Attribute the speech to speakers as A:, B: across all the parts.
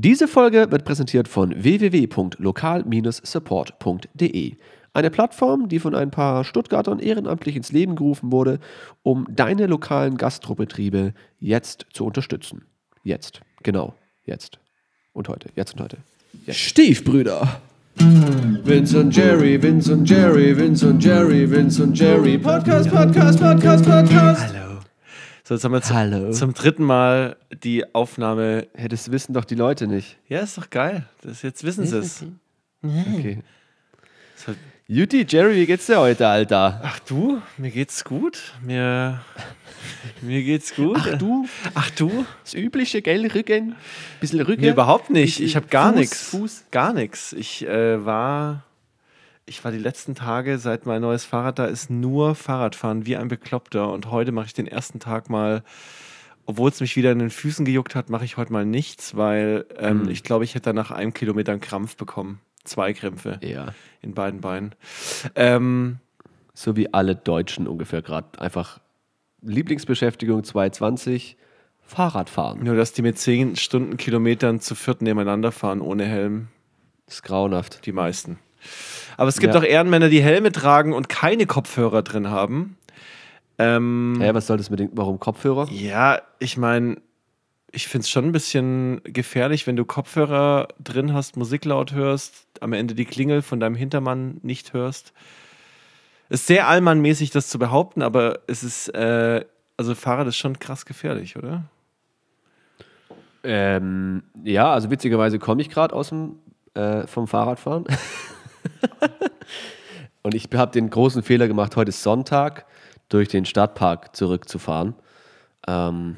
A: Diese Folge wird präsentiert von www.lokal-support.de. Eine Plattform, die von ein paar Stuttgartern ehrenamtlich ins Leben gerufen wurde, um deine lokalen Gastrobetriebe jetzt zu unterstützen. Jetzt, genau, jetzt. Und heute, jetzt und heute.
B: Stiefbrüder.
A: Vince und Jerry, Vince und Jerry, Vince und Jerry, Vince und Jerry. Podcast, Podcast, Podcast, Podcast.
B: Hallo. So, jetzt haben wir zum,
A: Hallo.
B: zum dritten Mal die Aufnahme.
A: Ja, das wissen doch die Leute nicht.
B: Ja, ist doch geil. Das, jetzt wissen sie es.
A: Okay.
B: So,
A: Juti, Jerry, wie geht's dir heute, Alter?
B: Ach du, mir geht's gut. Mir, mir geht's gut.
A: Ach du,
B: Ach du?
A: das übliche, gell, Rücken? Bisschen Rücken?
B: Mir überhaupt nicht. Ich habe gar nichts.
A: Fuß.
B: Gar nichts. Ich äh, war. Ich war die letzten Tage, seit mein neues Fahrrad da ist, nur Fahrradfahren wie ein Bekloppter. Und heute mache ich den ersten Tag mal, obwohl es mich wieder in den Füßen gejuckt hat, mache ich heute mal nichts, weil ähm,
A: Hm.
B: ich glaube, ich hätte nach einem Kilometer einen Krampf bekommen. Zwei Krämpfe
A: Ja,
B: in beiden Beinen. Ähm,
A: so wie alle Deutschen ungefähr gerade. Einfach Lieblingsbeschäftigung 220, Fahrradfahren.
B: nur, dass die mit 10 Stundenkilometern zu viert nebeneinander fahren ohne Helm.
A: Das ist grauenhaft.
B: Die meisten. Aber es gibt
A: Ja.
B: auch Ehrenmänner, die Helme tragen und keine Kopfhörer drin haben. Ähm,
A: Ja, was soll das mit dem, warum Kopfhörer?
B: ja, ich meine, ich finde es schon ein bisschen gefährlich, wenn du Kopfhörer drin hast, Musik laut hörst, am Ende die Klingel von deinem Hintermann nicht hörst. Ist sehr allmannmäßig, das zu behaupten, aber es ist, äh, also Fahrrad ist schon krass gefährlich, oder?
A: Ähm, ja, also witzigerweise komme ich gerade aus dem äh, vom Fahrradfahren. Und ich habe den großen Fehler gemacht, heute ist Sonntag, durch den Stadtpark zurückzufahren. Ähm,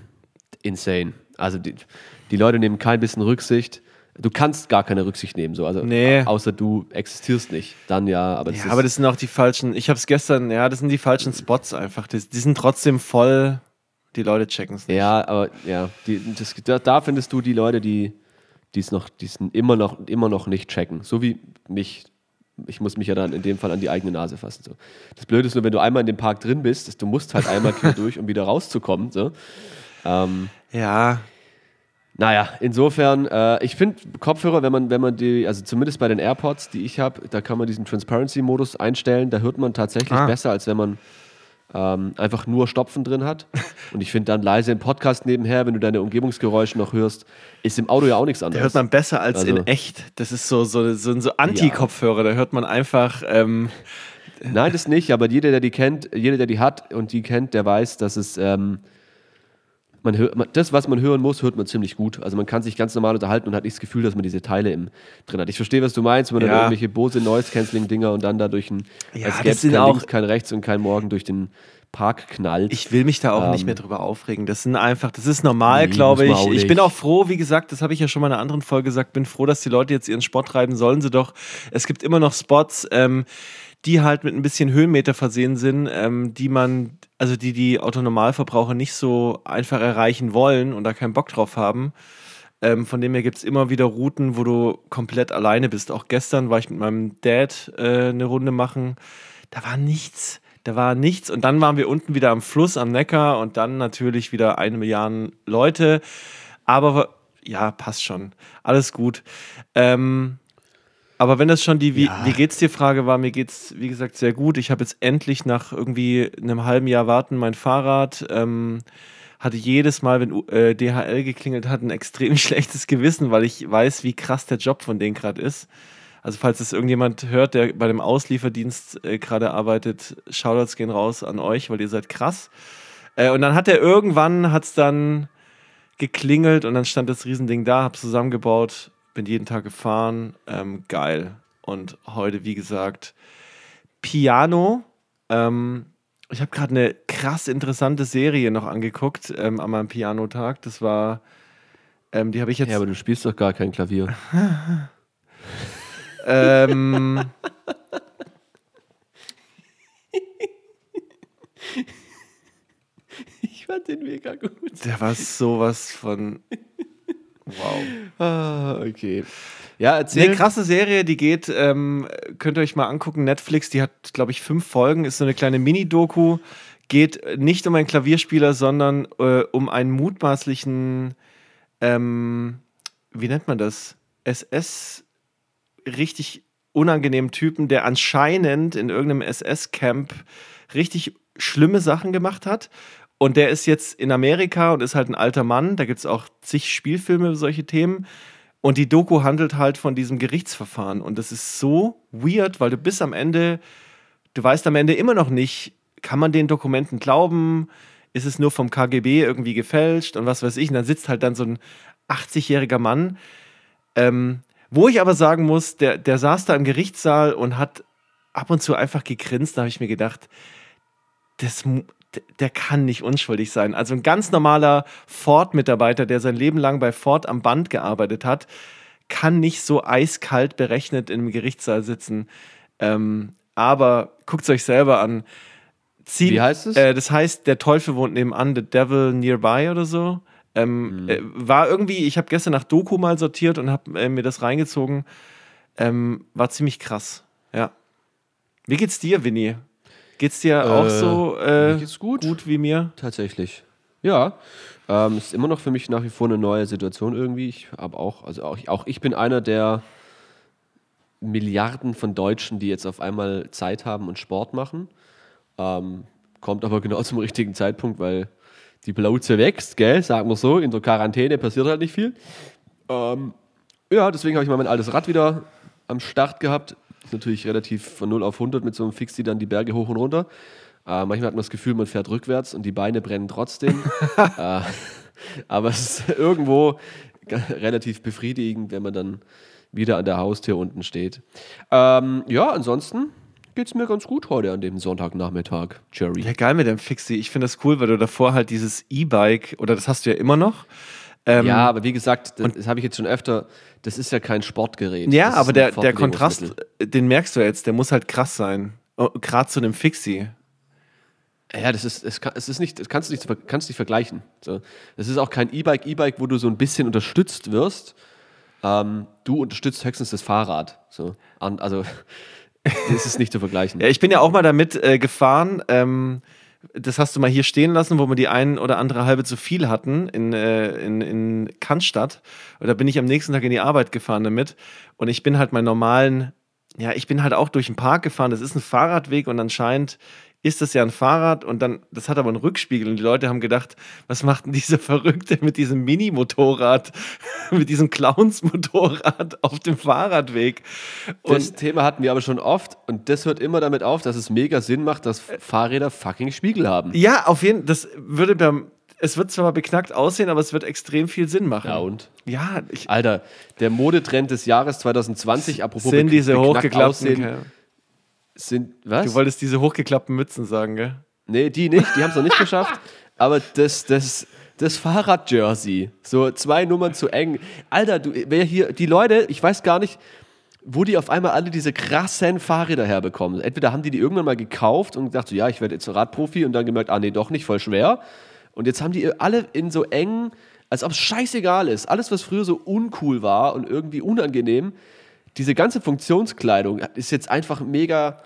A: insane. Also die, die Leute nehmen kein bisschen Rücksicht. Du kannst gar keine Rücksicht nehmen, so. Also
B: Nee.
A: außer du existierst nicht. Dann ja, aber das
B: Ja, aber das sind auch die falschen, ich habe es gestern, ja, das sind die falschen Spots einfach. Die, die sind trotzdem voll, die Leute checken es nicht.
A: Ja, aber ja, die, das, da, findest du die Leute, die es noch, die es immer noch, immer noch nicht checken. So wie mich. Ich muss mich ja dann in dem Fall an die eigene Nase fassen. So. Das Blöde ist nur, wenn du einmal in dem Park drin bist, dass du musst halt einmal quer durch, um wieder rauszukommen. So. Ähm,
B: Ja,
A: naja, insofern, äh, ich finde Kopfhörer, wenn man, wenn man die, also zumindest bei den AirPods, die ich habe, da kann man diesen Transparency-Modus einstellen. Da hört man tatsächlich
B: Ah.
A: besser, als wenn man ähm, einfach nur Stopfen drin hat. Und ich finde dann leise im Podcast nebenher, wenn du deine Umgebungsgeräusche noch hörst, ist im Auto ja auch nichts
B: da
A: anderes.
B: hört man besser als
A: Also-
B: in echt. Das ist so, so, so, so Anti-Kopfhörer, da hört man einfach, ähm,
A: Nein, das nicht, aber jeder, der die kennt, jeder, der die hat und die kennt, der weiß, dass es ähm, man hört, das, was man hören muss, hört man ziemlich gut. Also man kann sich ganz normal unterhalten und hat nicht das Gefühl, dass man diese Teile im, drin hat. Ich verstehe, was du meinst, wenn man dann
B: Ja.
A: irgendwelche Bose Noise Cancelling Dinger und dann da durch ein,
B: Ja,
A: als
B: das
A: es
B: sind
A: kein
B: auch-
A: links, kein rechts und kein morgen durch den Park knallt.
B: ich will mich da auch nicht
A: Ähm,
B: mehr drüber aufregen. Das sind einfach, das ist normal,
A: Nee,
B: glaube ich. Ich bin
A: nicht.
B: auch froh, wie gesagt, das habe ich ja schon mal in einer anderen Folge gesagt, bin froh, dass die Leute jetzt ihren Sport treiben, sollen sie doch. Es gibt immer noch Spots, ähm, die halt mit ein bisschen Höhenmeter versehen sind, ähm, die man, also die die Autonormalverbraucher nicht so einfach erreichen wollen und da keinen Bock drauf haben. Ähm, von dem her gibt es immer wieder Routen, wo du komplett alleine bist. Auch gestern war ich mit meinem Dad äh, eine Runde machen. Da war nichts. Da war nichts. Und dann waren wir unten wieder am Fluss, am Neckar und dann natürlich wieder eine Milliarde Leute. Aber ja, passt schon. Alles gut. Ähm, aber wenn das schon die Wie,
A: Ja.
B: wie geht's dir Frage war, mir geht's wie gesagt sehr gut. Ich habe jetzt endlich nach irgendwie einem halben Jahr warten mein Fahrrad. Ähm, hatte jedes Mal, wenn äh, DHL geklingelt hat, ein extrem schlechtes Gewissen, weil ich weiß, wie krass der Job von denen gerade ist. Also falls es irgendjemand hört, der bei dem Auslieferdienst äh, gerade arbeitet, Shoutouts gehen raus an euch, weil ihr seid krass. Äh, und dann hat er irgendwann, hat's dann geklingelt und dann stand das Riesending da, hab's zusammengebaut, bin jeden Tag gefahren, ähm, geil. Und heute, wie gesagt, Piano. Ähm, ich habe gerade eine krass interessante Serie noch angeguckt ähm, an meinem Pianotag. Das war, ähm, die habe ich jetzt.
A: ja, aber du spielst doch gar kein Klavier.
B: ähm,
A: Ich fand den mega gut.
B: der war sowas von. Wow.
A: Ah, okay. Ja, erzähl.
B: Eine krasse Serie, die geht, ähm, könnt ihr euch mal angucken. Netflix, die hat, glaube ich, fünf Folgen, ist so eine kleine Mini-Doku. Geht nicht um einen Klavierspieler, sondern äh, um einen mutmaßlichen ähm, wie nennt man das? SS richtig unangenehmen Typen, der anscheinend in irgendeinem SS-Camp richtig schlimme Sachen gemacht hat. Und der ist jetzt in Amerika und ist halt ein alter Mann. Da gibt es auch zig Spielfilme über solche Themen. Und die Doku handelt halt von diesem Gerichtsverfahren. Und das ist so weird, weil du bis am Ende, du weißt am Ende immer noch nicht, kann man den Dokumenten glauben? Ist es nur vom KGB irgendwie gefälscht und was weiß ich? Und dann sitzt halt dann so ein 80-jähriger Mann. Ähm, wo ich aber sagen muss, der, der saß da im Gerichtssaal und hat ab und zu einfach gegrinst. Da habe ich mir gedacht, das, der kann nicht unschuldig sein. Also ein ganz normaler Ford-Mitarbeiter, der sein Leben lang bei Ford am Band gearbeitet hat, kann nicht so eiskalt berechnet im Gerichtssaal sitzen. Ähm, aber guckt es euch selber an.
A: Zieht, Wie heißt es?
B: Äh, das heißt, der Teufel wohnt nebenan, The Devil Nearby oder so. Ähm, mhm. äh, war irgendwie, ich habe gestern nach Doku mal sortiert und habe äh, mir das reingezogen. Ähm, war ziemlich krass. Ja. Wie geht's dir, Winnie? Geht's dir auch äh, so äh,
A: gut?
B: gut wie mir?
A: Tatsächlich. Ja. Ähm, ist immer noch für mich nach wie vor eine neue Situation irgendwie. Ich habe auch, also auch, auch ich bin einer der Milliarden von Deutschen, die jetzt auf einmal Zeit haben und Sport machen. Ähm, kommt aber genau zum richtigen Zeitpunkt, weil die Plauze wächst, gell, sagen wir so. In der Quarantäne passiert halt nicht viel. Ähm, ja, deswegen habe ich mal mein altes Rad wieder am Start gehabt. Ist natürlich relativ von 0 auf 100 mit so einem Fixie dann die Berge hoch und runter. Äh, manchmal hat man das Gefühl, man fährt rückwärts und die Beine brennen trotzdem. äh, aber es ist irgendwo relativ befriedigend, wenn man dann wieder an der Haustür unten steht. Ähm, ja, ansonsten geht es mir ganz gut heute an dem Sonntagnachmittag, Jerry.
B: Ja, geil mit dem Fixie. Ich finde das cool, weil du davor halt dieses E-Bike, oder das hast du ja immer noch,
A: ähm, ja, aber wie gesagt, das, das habe ich jetzt schon öfter, das ist ja kein Sportgerät.
B: Ja, aber der, der Kontrast, den merkst du jetzt, der muss halt krass sein. Oh, Gerade zu einem Fixie.
A: Ja, das ist, es, kann, es ist nicht, das kannst du nicht, kannst nicht vergleichen. So. Das ist auch kein E-Bike, E-Bike, wo du so ein bisschen unterstützt wirst. Ähm, du unterstützt höchstens das Fahrrad. So. Also, das ist nicht zu vergleichen.
B: ja, ich bin ja auch mal damit äh, gefahren. Ähm, das hast du mal hier stehen lassen, wo wir die ein oder andere halbe zu viel hatten in, äh, in, in Cannstatt. Und da bin ich am nächsten Tag in die Arbeit gefahren damit. Und ich bin halt meinen normalen, ja, ich bin halt auch durch den Park gefahren. Das ist ein Fahrradweg und anscheinend ist das ja ein Fahrrad und dann, das hat aber einen Rückspiegel und die Leute haben gedacht, was macht denn dieser Verrückte mit diesem Mini-Motorrad, mit diesem Clowns-Motorrad auf dem Fahrradweg?
A: Und das Thema hatten wir aber schon oft und das hört immer damit auf, dass es mega Sinn macht, dass Fahrräder fucking Spiegel haben.
B: Ja, auf jeden Fall, das würde beim, es wird zwar beknackt aussehen, aber es wird extrem viel Sinn machen.
A: Ja, und?
B: Ja,
A: ich, Alter, der Modetrend des Jahres 2020, apropos
B: sind diese hochgeklappten aussehen,
A: sind, was?
B: Du wolltest diese hochgeklappten Mützen sagen, gell?
A: Nee, die nicht, die haben es noch nicht geschafft. Aber das, das, das Fahrrad-Jersey, so zwei Nummern zu eng. Alter, du, wer hier, die Leute, ich weiß gar nicht, wo die auf einmal alle diese krassen Fahrräder herbekommen. Entweder haben die die irgendwann mal gekauft und gedacht, so, ja, ich werde jetzt Radprofi und dann gemerkt, ah, nee, doch nicht, voll schwer. Und jetzt haben die alle in so engen, als ob es scheißegal ist. Alles, was früher so uncool war und irgendwie unangenehm, diese ganze Funktionskleidung ist jetzt einfach mega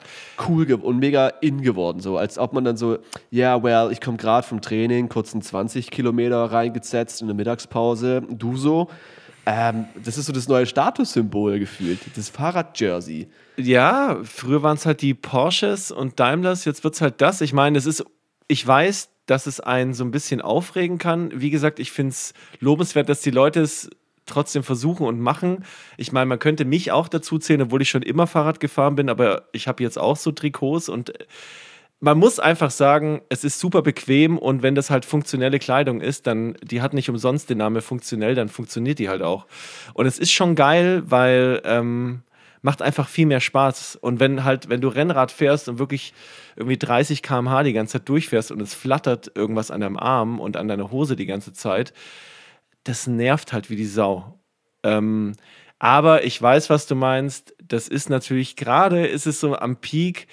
A: cool und mega in geworden. So, als ob man dann so, ja, yeah, well, ich komme gerade vom Training, kurzen 20 Kilometer reingesetzt in der Mittagspause, du so. Ähm, das ist so das neue Statussymbol gefühlt, das Fahrrad-Jersey.
B: Ja, früher waren es halt die Porsches und Daimlers, jetzt wird es halt das. Ich meine, es ist, ich weiß, dass es einen so ein bisschen aufregen kann. Wie gesagt, ich finde es lobenswert, dass die Leute es trotzdem versuchen und machen. Ich meine, man könnte mich auch dazu zählen, obwohl ich schon immer Fahrrad gefahren bin, aber ich habe jetzt auch so Trikots und äh, man muss einfach sagen, es ist super bequem und wenn das halt funktionelle Kleidung ist, dann, die hat nicht umsonst den Namen funktionell, dann funktioniert die halt auch. Und es ist schon geil, weil ähm, macht einfach viel mehr Spaß. Und wenn halt, wenn du Rennrad fährst und wirklich irgendwie 30 km/h die ganze Zeit durchfährst und es flattert irgendwas an deinem Arm und an deiner Hose die ganze Zeit, das nervt halt wie die Sau. Ähm, aber ich weiß, was du meinst. Das ist natürlich gerade, ist es so am Peak.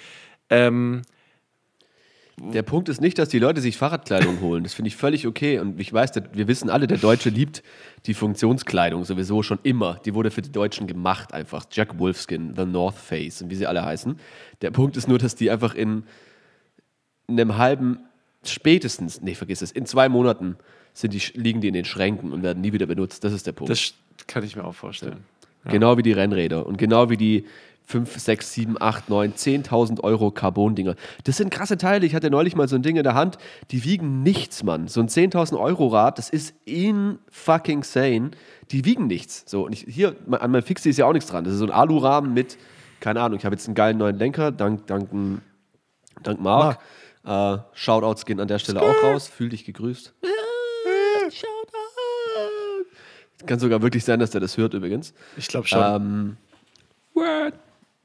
B: Ähm,
A: der Punkt ist nicht, dass die Leute sich Fahrradkleidung holen. Das finde ich völlig okay. Und ich weiß, wir wissen alle, der Deutsche liebt die Funktionskleidung sowieso schon immer. Die wurde für die Deutschen gemacht einfach. Jack Wolfskin, The North Face und wie sie alle heißen. Der Punkt ist nur, dass die einfach in einem halben, spätestens, nee, vergiss es, in zwei Monaten sind die, liegen die in den Schränken und werden nie wieder benutzt. Das ist der Punkt.
B: Das, Kann ich mir auch vorstellen.
A: Genau wie die Rennräder und genau wie die 5, 6, 7, 8, 9, 10.000 Euro Carbon-Dinger. Das sind krasse Teile. Ich hatte neulich mal so ein Ding in der Hand, die wiegen nichts, Mann. So ein 10.000 Euro Rad, das ist in fucking sane. Die wiegen nichts. So, und ich, hier an meinem Fixie ist ja auch nichts dran. Das ist so ein Alurahmen mit, keine Ahnung, ich habe jetzt einen geilen neuen Lenker, dank, dank, dank Marc. Äh, Shoutouts gehen an der Stelle auch raus. Fühl dich gegrüßt. Kann sogar wirklich sein, dass der das hört übrigens.
B: Ich glaube schon.
A: Ähm, Word.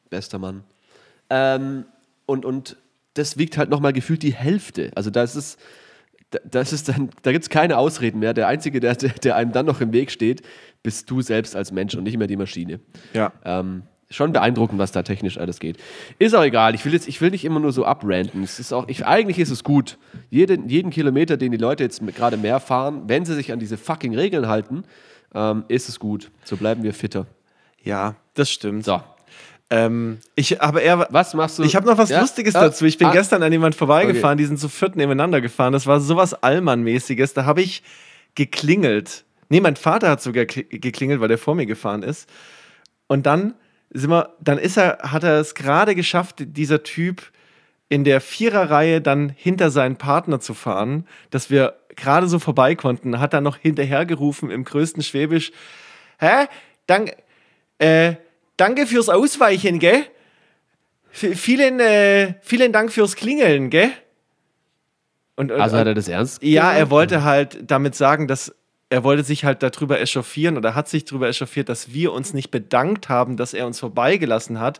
A: Bester Mann. Ähm, und, und das wiegt halt nochmal gefühlt die Hälfte. Also da ist es, da, das ist dann, da gibt es keine Ausreden mehr. Der Einzige, der, der einem dann noch im Weg steht, bist du selbst als Mensch und nicht mehr die Maschine.
B: ja.
A: Ähm, schon beeindruckend, was da technisch alles geht. Ist auch egal. Ich will jetzt, ich will nicht immer nur so abranten. Es ist auch, ich, eigentlich ist es gut. Jeden, jeden Kilometer, den die Leute jetzt gerade mehr fahren, wenn sie sich an diese fucking Regeln halten, ähm, ist es gut. So bleiben wir fitter.
B: ja, das stimmt.
A: So.
B: Ähm, ich habe eher.
A: Was machst du?
B: Ich habe noch was
A: Ja?
B: Lustiges
A: Ah,
B: dazu. Ich bin
A: ah,
B: gestern an jemand vorbeigefahren, die sind zu viert nebeneinander gefahren. Das war sowas Allmann-mäßiges. Da habe ich geklingelt. Nee, mein Vater hat sogar kli- geklingelt, weil der vor mir gefahren ist. Und dann sind wir, dann ist er, hat er es gerade geschafft, dieser Typ in der Viererreihe dann hinter seinen Partner zu fahren, dass wir gerade so vorbei konnten, hat dann noch hinterhergerufen im größten Schwäbisch, hä? Dank, äh, danke fürs Ausweichen, gell? V vielen, äh, vielen Dank fürs Klingeln, gell? Und, und,
A: Also hat er das ernst?
B: ja, er wollte halt damit sagen, dass er wollte sich halt darüber echauffieren oder hat sich darüber echauffiert, dass wir uns nicht bedankt haben, dass er uns vorbeigelassen hat.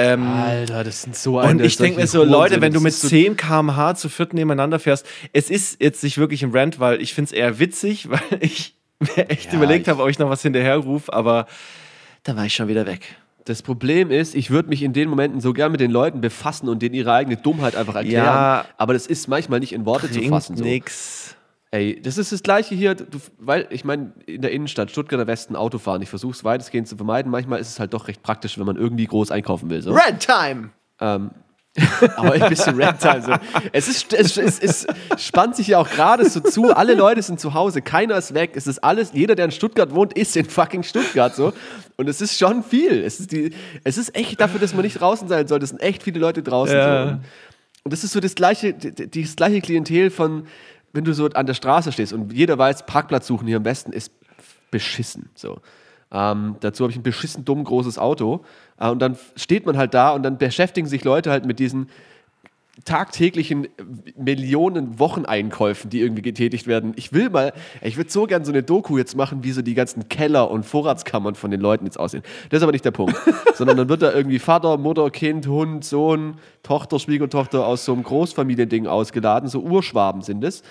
B: Ähm,
A: Alter, das sind so
B: und
A: eine
B: ich denke mir so, Leute, wenn du mit
A: ist so
B: 10 km/h zu viert nebeneinander fährst, es ist jetzt nicht wirklich ein Rant, weil ich finde es eher witzig, weil ich mir echt
A: Ja,
B: überlegt habe, ob ich noch was hinterher rufe, aber da war ich schon wieder weg.
A: Das Problem ist, ich würde mich in den Momenten so gern mit den Leuten befassen und denen ihre eigene Dummheit einfach erklären.
B: Ja.
A: aber das ist manchmal nicht in Worte zu fassen. So.
B: nix.
A: Ey, das ist das Gleiche hier, du, weil ich meine, in der Innenstadt, Stuttgarter Westen, Autofahren, ich versuche es weitestgehend zu vermeiden. Manchmal ist es halt doch recht praktisch, wenn man irgendwie groß einkaufen will. So.
B: Red Time!
A: Ähm, aber ein bisschen Ragtime. So. Es, ist, es, es, es spannt sich ja auch gerade so zu. Alle Leute sind zu Hause, keiner ist weg. Es ist alles, jeder, der in Stuttgart wohnt, ist in fucking Stuttgart. So. Und es ist schon viel. Es ist, die, es ist echt dafür, dass man nicht draußen sein soll. Es sind echt viele Leute draußen.
B: Ja.
A: So. Und, das ist so das gleiche, das gleiche Klientel von, wenn du so an der Straße stehst und jeder weiß, Parkplatz suchen hier im Westen ist beschissen. So. Ähm, dazu habe ich ein beschissen dumm großes Auto. Äh, und dann steht man halt da und dann beschäftigen sich Leute halt mit diesen tagtäglichen Millionen Wocheneinkäufen, die irgendwie getätigt werden. Ich will mal, ich würde so gern so eine Doku jetzt machen, wie so die ganzen Keller und Vorratskammern von den Leuten jetzt aussehen. Das ist aber nicht der Punkt. Sondern dann wird da irgendwie Vater, Mutter, Kind, Hund, Sohn, Tochter, Schwiegertochter aus so einem Großfamiliending ausgeladen. So Urschwaben sind es.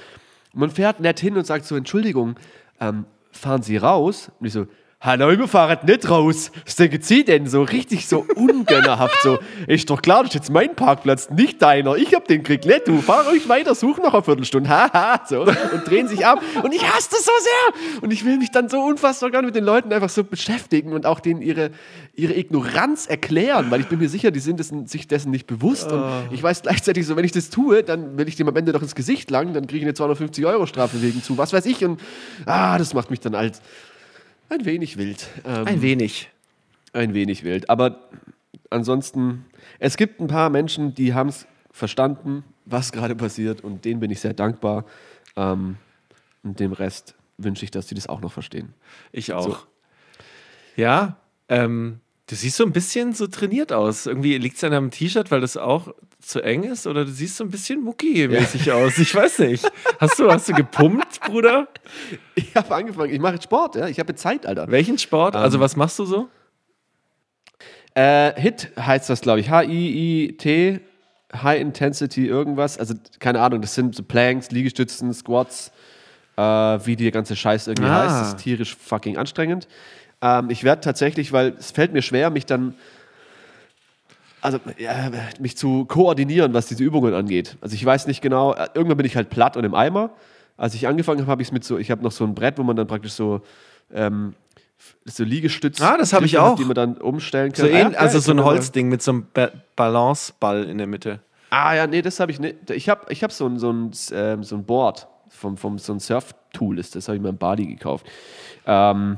A: Und man fährt nett hin und sagt so, Entschuldigung, ähm, fahren Sie raus? Und ich so, Hallo, wir fahren nicht raus. Was denken Sie denn? So richtig so ungönnerhaft. So, ist doch klar, das ist jetzt mein Parkplatz, nicht deiner. Ich hab den Krieg nicht. Du fahr euch weiter, such noch eine Viertelstunde. Haha, so. Und drehen sich ab. Und ich hasse das so sehr. Und ich will mich dann so unfassbar gerne mit den Leuten einfach so beschäftigen und auch denen ihre, ihre Ignoranz erklären, weil ich bin mir sicher, die sind dessen, sich dessen nicht bewusst. Und ich weiß gleichzeitig so, wenn ich das tue, dann will ich dem am Ende doch ins Gesicht langen, dann kriege ich eine 250 Euro Strafe wegen zu. Was weiß ich. Und ah, das macht mich dann halt ein wenig wild. Ähm,
B: Ein wenig.
A: ein wenig wild. Aber ansonsten, es gibt ein paar Menschen, die haben es verstanden, was gerade passiert. Und denen bin ich sehr dankbar. Ähm, und dem Rest wünsche ich, dass sie das auch noch verstehen.
B: Ich auch.
A: So.
B: Ja, ähm, du siehst so ein bisschen so trainiert aus. Irgendwie liegt es an deinem T-Shirt, weil das auch zu eng ist? Oder du siehst so ein bisschen Mucki-mäßig aus. Ich weiß nicht. Hast du, hast du gepumpt, Bruder?
A: Ich habe angefangen, ich mache jetzt Sport, ja. Ich habe jetzt Zeit, Alter.
B: Welchen Sport?
A: Ähm,
B: also, was machst du so?
A: Äh, HIT heißt das, glaube ich. H-I-I-T, High Intensity, irgendwas. Also, keine Ahnung, das sind so Planks, Liegestützen, Squats, äh, wie die ganze Scheiß irgendwie
B: Ah.
A: heißt. Das ist tierisch fucking anstrengend. Ähm, ich werde tatsächlich, weil es fällt mir schwer, mich dann. Also, ja, mich zu koordinieren, was diese Übungen angeht. Also, ich weiß nicht genau, äh, irgendwann bin ich halt platt und im Eimer. Als ich angefangen habe, habe ich es mit so, ich habe noch so ein Brett, wo man dann praktisch so, ähm, so Liegestütze,
B: Ah, das hab ich
A: Griffe hat,
B: auch.
A: die man dann umstellen kann.
B: So
A: Ah, ja,
B: also
A: geil,
B: so ein Holzding mit so einem ba Balanceball in der Mitte.
A: Ah ja, nee, das habe ich nicht. Ich habe ich hab so ein, so ein, ähm, so ein Board, vom, vom, so ein Surf-Tool ist das, habe ich mir im Bali gekauft. Ähm,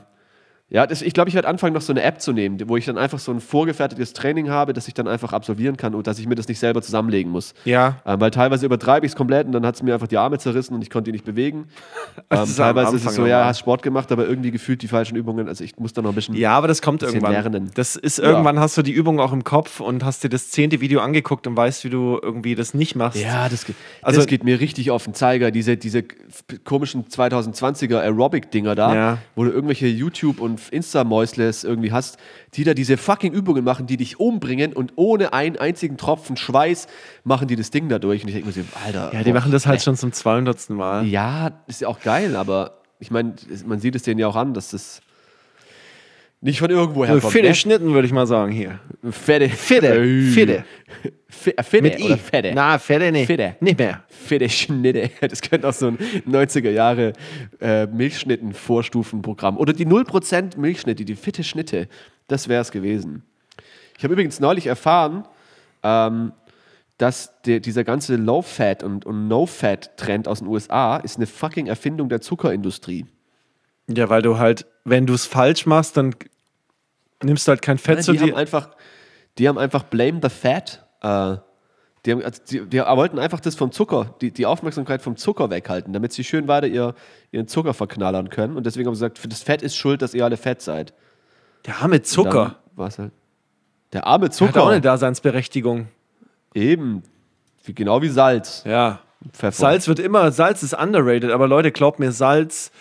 A: Ja, das, ich glaube, ich werde anfangen, noch so eine App zu nehmen, wo ich dann einfach so ein vorgefertigtes Training habe, das ich dann einfach absolvieren kann und dass ich mir das nicht selber zusammenlegen muss.
B: Ja.
A: Ähm, weil teilweise übertreibe ich es komplett und dann hat es mir einfach die Arme zerrissen und ich konnte die nicht bewegen. Ähm,
B: ist
A: teilweise ist es so, ja, hast Sport gemacht, aber irgendwie gefühlt die falschen Übungen. Also ich muss da noch ein bisschen.
B: Ja, aber das kommt irgendwann.
A: lernen.
B: Das ist irgendwann hast du die Übung auch im Kopf und hast dir das zehnte Video angeguckt und weißt, wie du irgendwie das nicht machst.
A: Ja, das, ge-
B: Also-
A: das geht mir richtig auf den Zeiger. Diese, diese komischen 2020er Aerobic-Dinger da,
B: Ja.
A: wo du irgendwelche YouTube- und Insta-Mäusles irgendwie hast, die da diese fucking Übungen machen, die dich umbringen und ohne einen einzigen Tropfen Schweiß machen die das Ding da durch. Und ich denke mir so, Alter.
B: Ja, die
A: boah,
B: machen das halt
A: nee.
B: schon zum 200. Mal.
A: Ja, ist ja auch geil, aber ich meine, man sieht es denen ja auch an, dass das nicht von irgendwo
B: So
A: herkommt.
B: Fette
A: ne?
B: Schnitten, würde ich mal sagen hier.
A: Fette.
B: Fette,
A: Äh,
B: Fette.
A: Fe- äh, Fette
B: Mit I.
A: Fette?
B: Na, Fette nicht.
A: Fette.
B: Nicht mehr.
A: Fette Schnitte. Das könnte auch so ein 90er Jahre äh, Milchschnitten-Vorstufenprogramm. Oder die 0% Milchschnitte, die fitte Schnitte. Das wäre es gewesen. Ich habe übrigens neulich erfahren, ähm, dass der, dieser ganze Low-Fat und, und No-Fat-Trend aus den USA ist eine fucking Erfindung der Zuckerindustrie.
B: Ja, weil du halt, wenn du es falsch machst, dann nimmst du halt kein Fett
A: Nein,
B: zu
A: die, haben
B: dir.
A: einfach, die haben einfach Blame the Fat. Äh, die, haben, also die, die wollten einfach das vom Zucker, die, die Aufmerksamkeit vom Zucker weghalten, damit sie schön weiter ihr, ihren Zucker verknallern können. Und deswegen haben sie gesagt, für das Fett ist schuld, dass ihr alle fett seid.
B: Der arme Zucker.
A: War es halt. Der arme
B: Hat auch
A: Zucker.
B: eine Daseinsberechtigung.
A: Eben. Wie, genau wie Salz.
B: Ja.
A: Pfeffer.
B: Salz wird immer, Salz ist underrated, aber Leute, glaubt mir, Salz,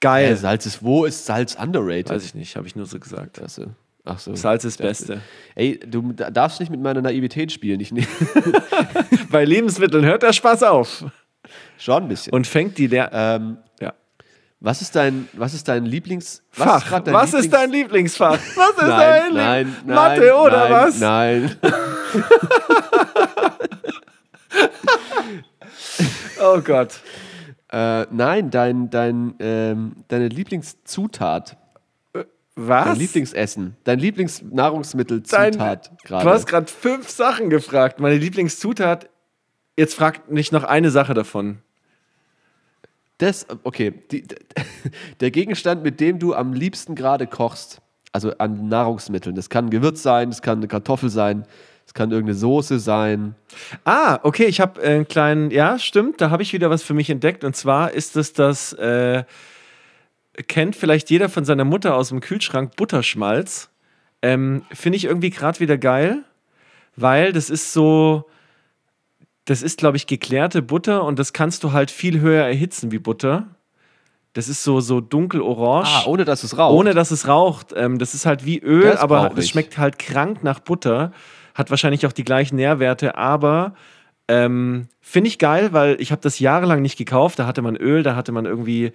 B: geil.
A: Äh, Salz ist, wo ist Salz underrated?
B: Weiß ich nicht, habe ich nur so gesagt.
A: Ach so. Ach so.
B: Salz ist
A: Das-
B: Beste.
A: Ey, du da- darfst nicht mit meiner Naivität spielen. Ich, ne-
B: Bei Lebensmitteln hört der Spaß auf
A: schon ein bisschen.
B: und fängt die der
A: ähm,
B: ja.
A: was ist dein, was ist dein Lieblings... Was grad dein
B: was ist
A: Lieblings-
B: dein Lieblingsfach? Was ist dein
A: Nein,
B: Lieb-
A: nein, nein.
B: Mathe oder
A: nein,
B: was?
A: Nein.
B: Oh Gott.
A: Äh, nein, dein, dein, ähm, deine Lieblingszutat.
B: Was?
A: Dein Lieblingsessen. Dein Lieblingsnahrungsmittelzutat
B: du
A: gerade.
B: hast gerade fünf Sachen gefragt. Meine Lieblingszutat. Jetzt fragt nicht noch eine Sache davon.
A: Das, okay. Die, der Gegenstand, mit dem du am liebsten gerade kochst, also an Nahrungsmitteln. Das kann ein Gewürz sein, das kann eine Kartoffel sein, das kann irgendeine Soße sein.
B: Ah, okay, ich habe einen kleinen, ja, stimmt, da habe ich wieder was für mich entdeckt. Und zwar ist es das, äh, kennt vielleicht jeder von seiner Mutter aus dem Kühlschrank, Butterschmalz. Ähm, Finde ich irgendwie gerade wieder geil, weil das ist so, das ist, glaube ich, geklärte Butter und das kannst du halt viel höher erhitzen wie Butter. Das ist so, so dunkelorange.
A: Ah, ohne dass es raucht.
B: Ohne dass es raucht. Ähm, das ist halt wie Öl,
A: Das
B: aber
A: ich.
B: schmeckt halt krank nach Butter. Hat wahrscheinlich auch die gleichen Nährwerte, aber ähm, finde ich geil, weil ich habe das jahrelang nicht gekauft. Da hatte man Öl, da hatte man irgendwie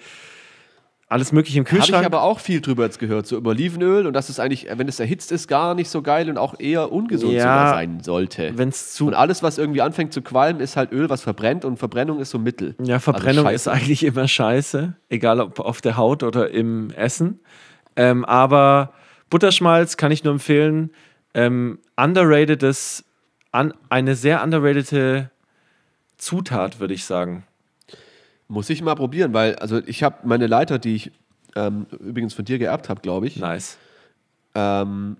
B: alles Mögliche im
A: Habe ich
B: Kühlschrank.
A: aber auch viel drüber jetzt gehört, so über Olivenöl und dass es eigentlich, wenn es erhitzt ist, gar nicht so geil und auch eher ungesund
B: Ja,
A: sogar sein sollte.
B: Wenn es zu
A: Und alles, was irgendwie anfängt zu qualmen, ist halt Öl, was verbrennt und Verbrennung ist so Mittel.
B: Ja, Verbrennung
A: Also
B: ist eigentlich immer scheiße, egal ob auf der Haut oder im Essen. Ähm, aber Butterschmalz kann ich nur empfehlen. Ähm, underratedes, an, eine sehr underratede Zutat, würde ich sagen.
A: Muss ich mal probieren, weil also ich habe meine Leiter, die ich ähm, übrigens von dir geerbt habe, glaube ich.
B: Nice.
A: Ähm,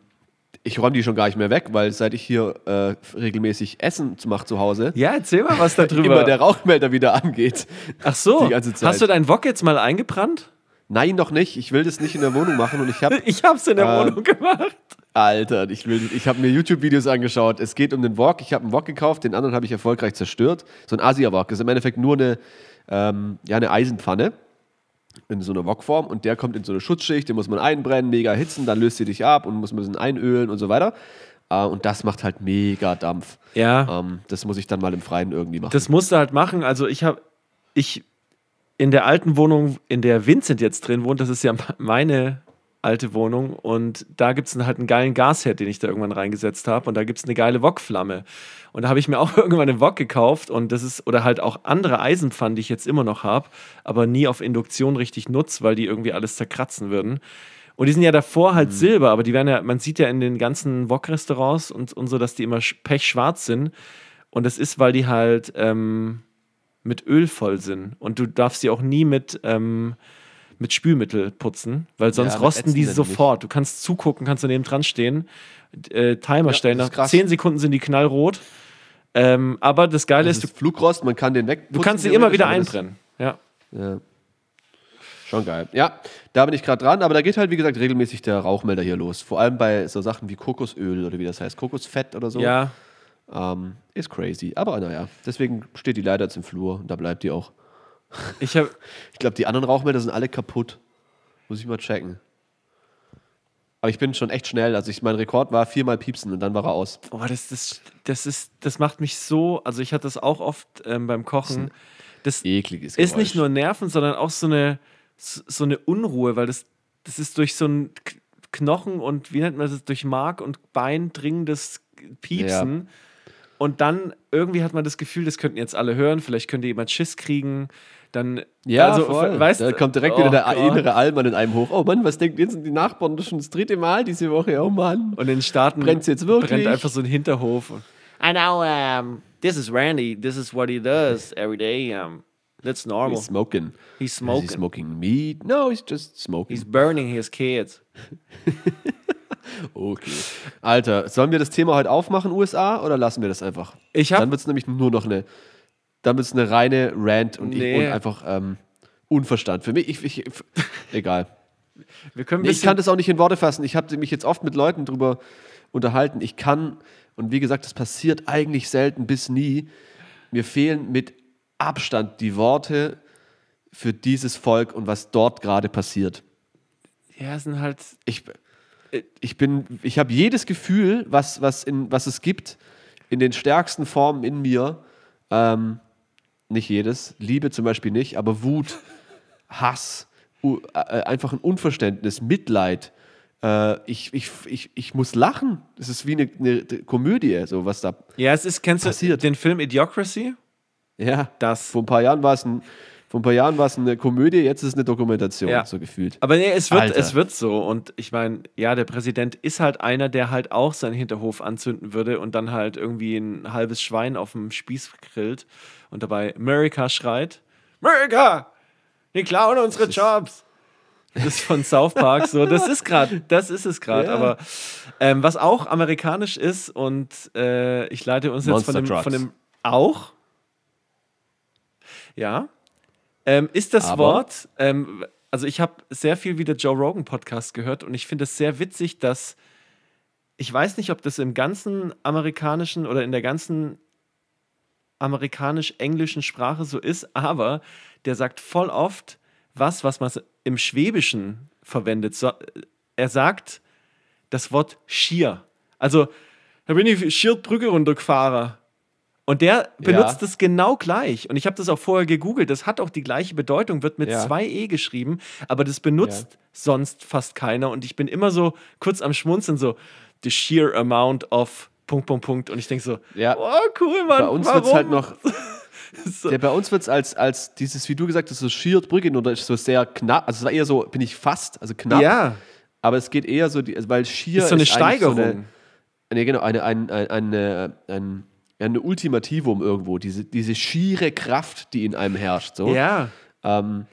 A: ich räume die schon gar nicht mehr weg, weil seit ich hier äh, regelmäßig Essen mache zu Hause,
B: Ja, erzähl mal was darüber.
A: immer der Rauchmelder wieder angeht.
B: Ach so, hast du deinen Wok jetzt mal eingebrannt?
A: Nein, noch nicht. Ich will das nicht in der Wohnung machen und ich habe
B: Ich hab's in der
A: Ähm,
B: Wohnung gemacht.
A: Alter, ich, will- ich habe mir YouTube-Videos angeschaut. Es geht um den Wok. Ich habe einen Wok gekauft, den anderen habe ich erfolgreich zerstört. So ein Asia-Wok. Das ist im Endeffekt nur eine, ähm, ja, eine Eisenpfanne in so einer Wokform und der kommt in so eine Schutzschicht, den muss man einbrennen, mega erhitzen, dann löst sie dich ab und muss man ein bisschen einölen und so weiter. Äh, und das macht halt mega Dampf.
B: Ja.
A: Ähm, das muss ich dann mal im Freien irgendwie machen.
B: Das musst du halt machen. Also ich habe, ich in der alten Wohnung, in der Vincent jetzt drin wohnt, das ist ja meine alte Wohnung und da gibt es halt einen geilen Gasherd, den ich da irgendwann reingesetzt habe und da gibt es eine geile Wokflamme. Und da habe ich mir auch irgendwann einen Wok gekauft und das ist, oder halt auch andere Eisenpfannen, die ich jetzt immer noch habe, aber nie auf Induktion richtig nutze, weil die irgendwie alles zerkratzen würden. Und die sind ja davor halt Silber, aber die werden ja, man sieht ja in den ganzen Wok-Restaurants und, und so, dass die immer sch- pechschwarz sind. Und das ist, weil die halt ähm, mit Öl voll sind. Und du darfst sie auch nie mit, ähm, mit Spülmittel putzen, weil sonst
A: Ja,
B: rosten die sofort. Du kannst zugucken, kannst daneben dran stehen, äh, Timer stellen,
A: das
B: nach
A: krass.
B: 10 Sekunden sind die knallrot. Ähm, aber das Geile
A: Das
B: ist,
A: ist Flugrost, man kann den weg.
B: du kannst sie immer wieder einbrennen. Ja.
A: Ja. Schon geil. Ja, da bin ich gerade dran, aber da geht halt, wie gesagt, regelmäßig der Rauchmelder hier los. Vor allem bei so Sachen wie Kokosöl oder wie das heißt, Kokosfett oder so.
B: ja,
A: Ähm, ist crazy. Aber naja, deswegen steht die leider jetzt im Flur und da bleibt die auch.
B: Ich habe
A: Ich glaube, die anderen Rauchmelder sind alle kaputt. Muss ich mal checken. Aber ich bin schon echt schnell. Also ich, mein Rekord war viermal piepsen und dann war er aus.
B: Oh, das, das, das, ist, das macht mich so, also ich hatte das auch oft ähm, beim Kochen. Das
A: Ekliges
B: ist
A: Geräusch.
B: nicht nur Nerven, sondern auch so eine, so eine Unruhe, weil das, das ist durch so ein Knochen und wie nennt man das, durch Mark und Bein dringendes Piepsen. Und dann irgendwie hat man das Gefühl, das könnten jetzt alle hören, vielleicht könnte jemand Schiss kriegen. Dann,
A: Ja,
B: also,
A: voll.
B: weißt
A: da
B: du,
A: kommt direkt
B: oh
A: wieder der
B: Gott.
A: innere Allmann in einem hoch. Oh Mann, was denken jetzt die Nachbarn? Das ist schon das dritte Mal diese Woche. Oh Mann.
B: Und in den Staaten
A: Brennt's jetzt wirklich?
B: brennt einfach so ein Hinterhof. I know, um, this is Randy. This is what he does every day. Um, that's normal.
A: He's smoking.
B: He's
A: Is
B: smoking.
A: he smoking meat? No, he's just smoking.
B: He's burning his kids.
A: okay. Alter, sollen wir das Thema heute aufmachen, USA, oder lassen wir das einfach?
B: Ich
A: Dann
B: habe
A: wird es nämlich nur noch eine, dann wird es eine reine Rant und,
B: Nee.
A: ich, und einfach ähm, Unverstand. Für mich, ich, ich, egal.
B: wir können
A: Nee, ich kann das auch nicht in Worte fassen. Ich habe mich jetzt oft mit Leuten drüber unterhalten. Ich kann, und wie gesagt, das passiert eigentlich selten bis nie. Mir fehlen mit Abstand die Worte für dieses Volk und was dort gerade passiert.
B: ja, es sind halt
A: Ich, ich bin, ich habe jedes Gefühl, was, was, in, was es gibt, in den stärksten Formen in mir. Ähm, nicht jedes, Liebe zum Beispiel nicht, aber Wut, Hass, u, äh, einfach ein Unverständnis, Mitleid. Äh, ich, ich, ich, ich muss lachen. Es ist wie eine, eine Komödie, so was da.
B: Ja, es ist, kennst du
A: Passiert.
B: den Film Idiocracy?
A: Ja,
B: Das.
A: vor ein paar Jahren war es ein, vor ein paar Jahren war es eine Komödie, jetzt ist es eine Dokumentation,
B: Ja.
A: so gefühlt.
B: Aber nee, es wird,
A: Alter.
B: es wird so. Und ich meine, ja, der Präsident ist halt einer, der halt auch seinen Hinterhof anzünden würde und dann halt irgendwie ein halbes Schwein auf dem Spieß grillt und dabei America schreit. America! Die klauen unsere Jobs! Das ist von South Park so. Das ist gerade, das ist es gerade.
A: Ja.
B: Aber ähm, was auch amerikanisch ist und äh, ich leite uns jetzt von
A: Monster
B: dem, von dem auch. Ja. Ähm, ist das
A: Aber-
B: Wort, ähm, also ich habe sehr viel wieder Joe Rogan Podcast gehört und ich finde es sehr witzig, dass ich weiß nicht, ob das im ganzen amerikanischen oder in der ganzen amerikanisch-englischen Sprache so ist, aber der sagt voll oft was, was man im Schwäbischen verwendet. So, er sagt das Wort schier. Also, da bin ich schier Brücke runtergefahren. Und der benutzt
A: Ja.
B: es genau gleich. Und ich habe das auch vorher gegoogelt. Das hat auch die gleiche Bedeutung, wird mit
A: Ja.
B: zwei E geschrieben, aber das benutzt sonst fast keiner. Und ich bin immer so kurz am Schmunzeln, so the sheer amount of Punkt, Punkt, Punkt. Und ich denke so,
A: Ja.
B: oh cool, Mann.
A: Bei uns wird es halt noch.
B: So.
A: Der, bei uns wird es als, als dieses, wie du gesagt hast, so schiert Brücken oder ist so sehr knapp. Also es war eher so, bin ich fast, also knapp.
B: Ja,
A: Aber es geht eher so, also weil schier
B: ist so eine
A: eigentlich
B: Steigerung.
A: So eine, nee, genau, eine, ein, ein, eine, ein, ein Ultimativum irgendwo. Diese, diese schiere Kraft, die in einem herrscht. So.
B: ja.
A: Ähm,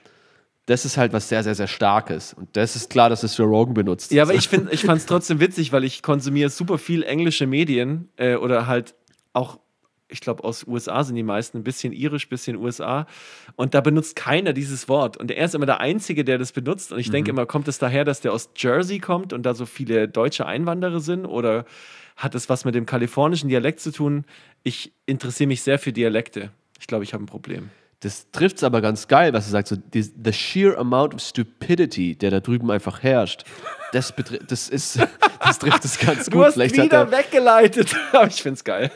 A: das ist halt was sehr, sehr, sehr Starkes. Und das ist klar, dass es Joe Rogan benutzt.
B: Ja, aber ich, find- ich fand es trotzdem witzig, weil ich konsumiere super viel englische Medien äh, oder halt auch, ich glaube, aus USA sind die meisten, ein bisschen irisch, ein bisschen USA. Und da benutzt keiner dieses Wort. Und er ist immer der Einzige, der das benutzt. Und ich denke immer, kommt es daher, dass der aus Jersey kommt und da so viele deutsche Einwanderer sind? Oder hat es was mit dem kalifornischen Dialekt zu tun? Ich interessiere mich sehr für Dialekte. Ich glaube, ich habe ein Problem.
A: Das trifft es aber ganz geil, was du sagst. So, die, the sheer amount of stupidity, der da drüben einfach herrscht, das, das, ist, das trifft es ganz gut.
B: Du hast
A: Vielleicht
B: wieder
A: er,
B: weggeleitet. Aber ich finde es geil.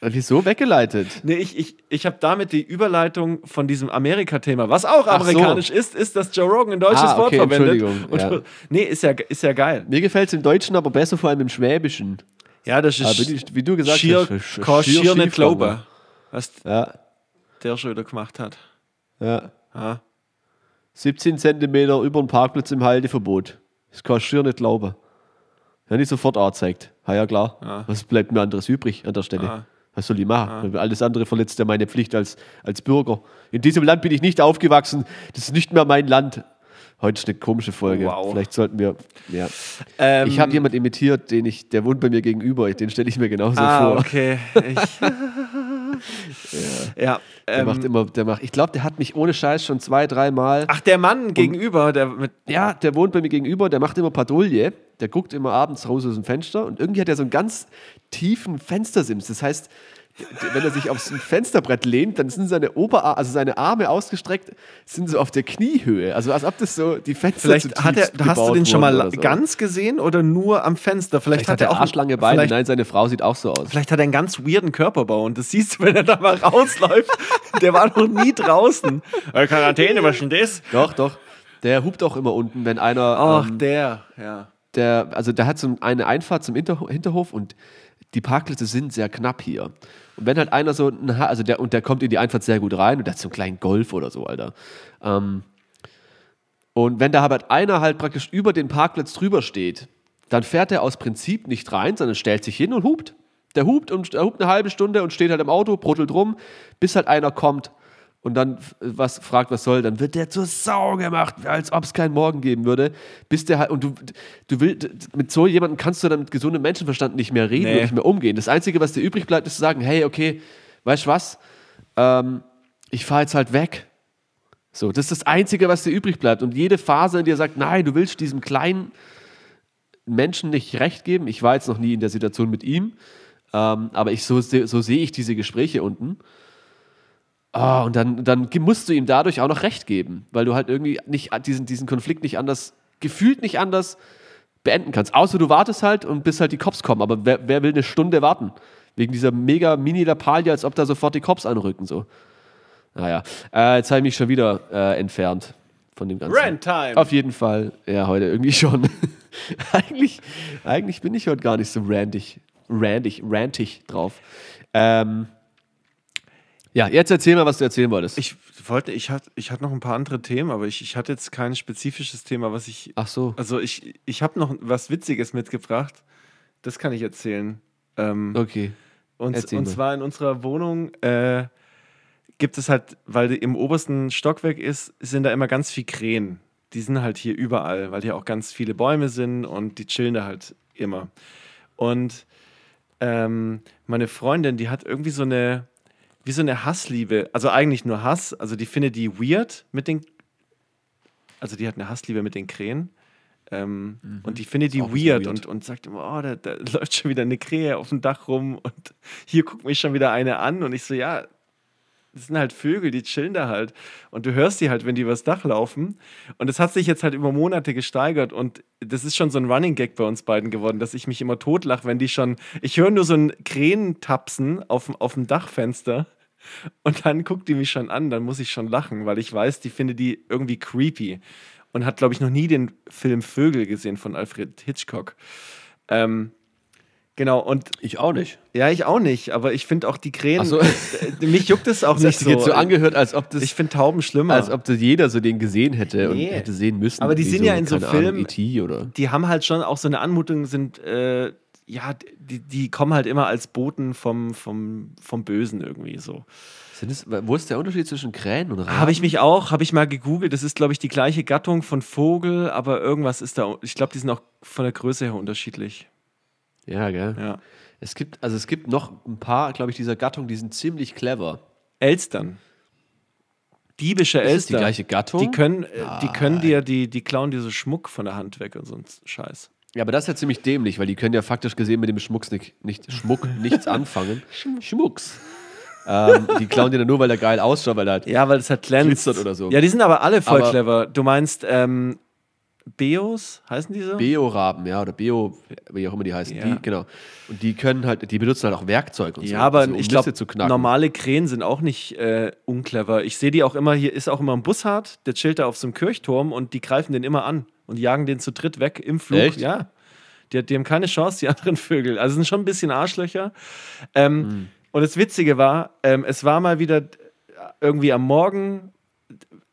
A: wieso weggeleitet?
B: Nee, ich, ich, ich habe damit die Überleitung von diesem Amerika-Thema, was auch
A: Ach so.
B: amerikanisch ist, ist, dass Joe Rogan ein deutsches
A: Ah,
B: Wort
A: okay,
B: verwendet.
A: Entschuldigung,
B: Und,
A: ja.
B: Nee, ist ja, ist ja geil.
A: Mir gefällt es im Deutschen aber besser, vor allem im Schwäbischen.
B: Ja, das
A: Aber
B: ist
A: ich, wie du gesagt
B: schier,
A: hast,
B: kann
A: schier
B: schier nicht glauben, was
A: Ja,
B: der schon wieder gemacht hat.
A: ja.
B: Ja.
A: 17 Zentimeter über den Parkplatz im Halteverbot. Das kannst du schier nicht glauben. Ja, nicht sofort angezeigt. Ja, ja, klar.
B: Ja.
A: Was bleibt mir anderes übrig an der Stelle?
B: Ja.
A: Was soll ich machen? Alles andere verletzt ja meine Pflicht als, als Bürger. In diesem Land bin ich nicht aufgewachsen. Das ist nicht mehr mein Land. Heute ist eine komische Folge.
B: Wow.
A: Vielleicht sollten wir. Ja.
B: Ähm,
A: ich habe jemanden imitiert, den ich, der wohnt bei mir gegenüber. Den stelle ich mir genauso
B: ah,
A: vor.
B: okay. Ich, ja.
A: Der
B: ähm,
A: macht immer, der macht. Ich glaube, der hat mich ohne Scheiß schon zwei, dreimal.
B: ach, der Mann gegenüber, der mit.
A: Ja, der wohnt bei mir gegenüber, der macht immer Patrouille, der guckt immer abends raus aus dem Fenster und irgendwie hat er so einen ganz tiefen Fenstersims. Das heißt, wenn er sich aufs Fensterbrett lehnt, dann sind seine Oberarme, also seine Arme ausgestreckt, sind so auf der Kniehöhe. Also als ob das so die Fenster
B: Vielleicht
A: zu
B: hat er, hast du den schon mal
A: so.
B: ganz gesehen oder nur am Fenster? Vielleicht,
A: Vielleicht hat er
B: auch
A: arschlange Beine. Nein, seine Frau sieht auch so aus.
B: vielleicht hat er einen ganz weirden Körperbau und das siehst du, wenn er da mal rausläuft. der war noch nie draußen. Äh, Quarantäne, was denn das?
A: Doch, doch. Der hupt auch immer unten, wenn einer.
B: Ach,
A: ähm,
B: der, ja.
A: der, also der hat so eine Einfahrt zum Hinterhof und die Parkplätze sind sehr knapp hier. Und wenn halt einer so, also der, und der kommt in die Einfahrt sehr gut rein und der hat so einen kleinen Golf oder so, Alter. Ähm, und wenn da halt einer halt praktisch über den Parkplatz drüber steht, dann fährt er aus Prinzip nicht rein, sondern stellt sich hin und hupt. Der hupt und er hupt eine halbe Stunde und steht halt im Auto, bruttelt rum, bis halt einer kommt und dann was fragt, was soll, dann wird der zur Sau gemacht, als ob es keinen Morgen geben würde, bis der halt, und du, du willst, mit so jemandem kannst du dann mit gesundem Menschenverstand nicht mehr reden
B: Nee.
A: und nicht mehr umgehen. Das Einzige, was dir übrig bleibt, ist zu sagen, hey, okay, weißt du was, ähm, ich fahre jetzt halt weg. So, das ist das Einzige, was dir übrig bleibt. Und jede Phase in dir sagt, nein, du willst diesem kleinen Menschen nicht recht geben. Ich war jetzt noch nie in der Situation mit ihm, ähm, aber ich, so, so sehe ich diese Gespräche unten. Ah, und dann, dann musst du ihm dadurch auch noch recht geben, weil du halt irgendwie nicht diesen, diesen Konflikt nicht anders, gefühlt nicht anders beenden kannst. Außer du wartest halt und bis halt die Cops kommen. Aber wer, wer will eine Stunde warten? Wegen dieser mega Mini-Lappalie, als ob da sofort die Cops anrücken. So. Naja, äh, jetzt habe ich mich schon wieder äh, entfernt von dem Ganzen.
B: Rant-Time.
A: Auf jeden Fall, ja, heute irgendwie schon. eigentlich, eigentlich bin ich heute gar nicht so randig, randig, rantig drauf. Ähm, ja, jetzt erzähl mal, was du erzählen wolltest.
B: Ich wollte, ich hatte, ich hatte noch ein paar andere Themen, aber ich, ich hatte jetzt kein spezifisches Thema, was ich.
A: Ach so.
B: Also ich, ich habe noch was Witziges mitgebracht. Das kann ich erzählen. Ähm,
A: Okay.
B: Und,
A: Erzähl
B: und
A: mal.
B: zwar in unserer Wohnung äh, gibt es halt, weil im obersten Stockwerk ist, sind da immer ganz viel Krähen. Die sind halt hier überall, weil hier auch ganz viele Bäume sind und die chillen da halt immer. Und ähm, meine Freundin, die hat irgendwie so eine, wie so eine Hassliebe, also eigentlich nur Hass, also die findet die weird mit den, also die hat eine Hassliebe mit den Krähen. Ähm, Und die findet die
A: Mhm.
B: weird,
A: weird.
B: Und, und sagt immer, oh, da, da läuft schon wieder eine Krähe auf dem Dach rum und hier guckt mich schon wieder eine an. Und ich so, ja, das sind halt Vögel, die chillen da halt. Und du hörst die halt, wenn die übers Dach laufen. Und das hat sich jetzt halt über Monate gesteigert. Und das ist schon so ein Running Gag bei uns beiden geworden, dass ich mich immer totlache, wenn die schon. Ich höre nur so ein Krähentapsen auf, auf dem Dachfenster. Und dann guckt die mich schon an, dann muss ich schon lachen, weil ich weiß, die finde die irgendwie creepy. Und hat, glaube ich, noch nie den Film Vögel gesehen von Alfred Hitchcock. Ähm, genau, und
A: Ich auch nicht.
B: ja, ich auch nicht, aber ich finde auch die Krähen.
A: So.
B: mich juckt es auch
A: Das
B: nicht
A: du jetzt so
B: so.
A: angehört, als ob das,
B: ich finde Tauben schlimmer.
A: als ob das jeder so den gesehen hätte
B: Nee.
A: und hätte sehen müssen.
B: Aber die sind ja in so Filmen-
A: oder.
B: die haben halt schon auch so eine Anmutung, sind, äh, ja, die, die kommen halt immer als Boten vom, vom, vom Bösen irgendwie so.
A: Es, wo ist der Unterschied zwischen Krähen und Raben?
B: Habe ich mich auch, habe ich mal gegoogelt. Das ist, glaube ich, die gleiche Gattung von Vogel, aber irgendwas ist da. Ich glaube, die sind auch von der Größe her unterschiedlich.
A: Ja, gell?
B: Ja.
A: Es gibt, also es gibt noch ein paar, glaube ich, dieser Gattung, die sind ziemlich clever.
B: Elstern. Diebische
A: Ist die gleiche Gattung?
B: Die können, äh, die können dir, die, die klauen dir so Schmuck von der Hand weg und so ein Scheiß.
A: Ja, aber das ist ja ziemlich dämlich, weil die können ja faktisch gesehen mit dem Schmucks nicht, nicht Schmuck nichts anfangen. Schmucks. ähm, die klauen dir dann nur, weil der geil ausschaut, weil er halt.
B: Ja, weil es halt glänzt.
A: Glitzert oder so.
B: Ja, die sind aber alle voll
A: Aber-
B: clever. Du meinst, ähm, Beos, heißen die so?
A: Bio-Raben, ja, oder Bio, wie auch immer die heißen.
B: Ja.
A: Die, genau. Und die können halt, die benutzen halt auch Werkzeug und so.
B: Ja, aber
A: also, um
B: ich glaube, normale Krähen sind auch nicht äh, unclever. Ich sehe die auch immer, hier ist auch immer ein Bushard, der chillt da auf so einem Kirchturm und die greifen den immer an und jagen den zu dritt weg im Flug.
A: Echt?
B: Ja. Die, die haben keine Chance, die anderen Vögel. Also sind schon ein bisschen Arschlöcher. Ähm,
A: Hm.
B: Und das Witzige war, ähm, es war mal wieder irgendwie am Morgen,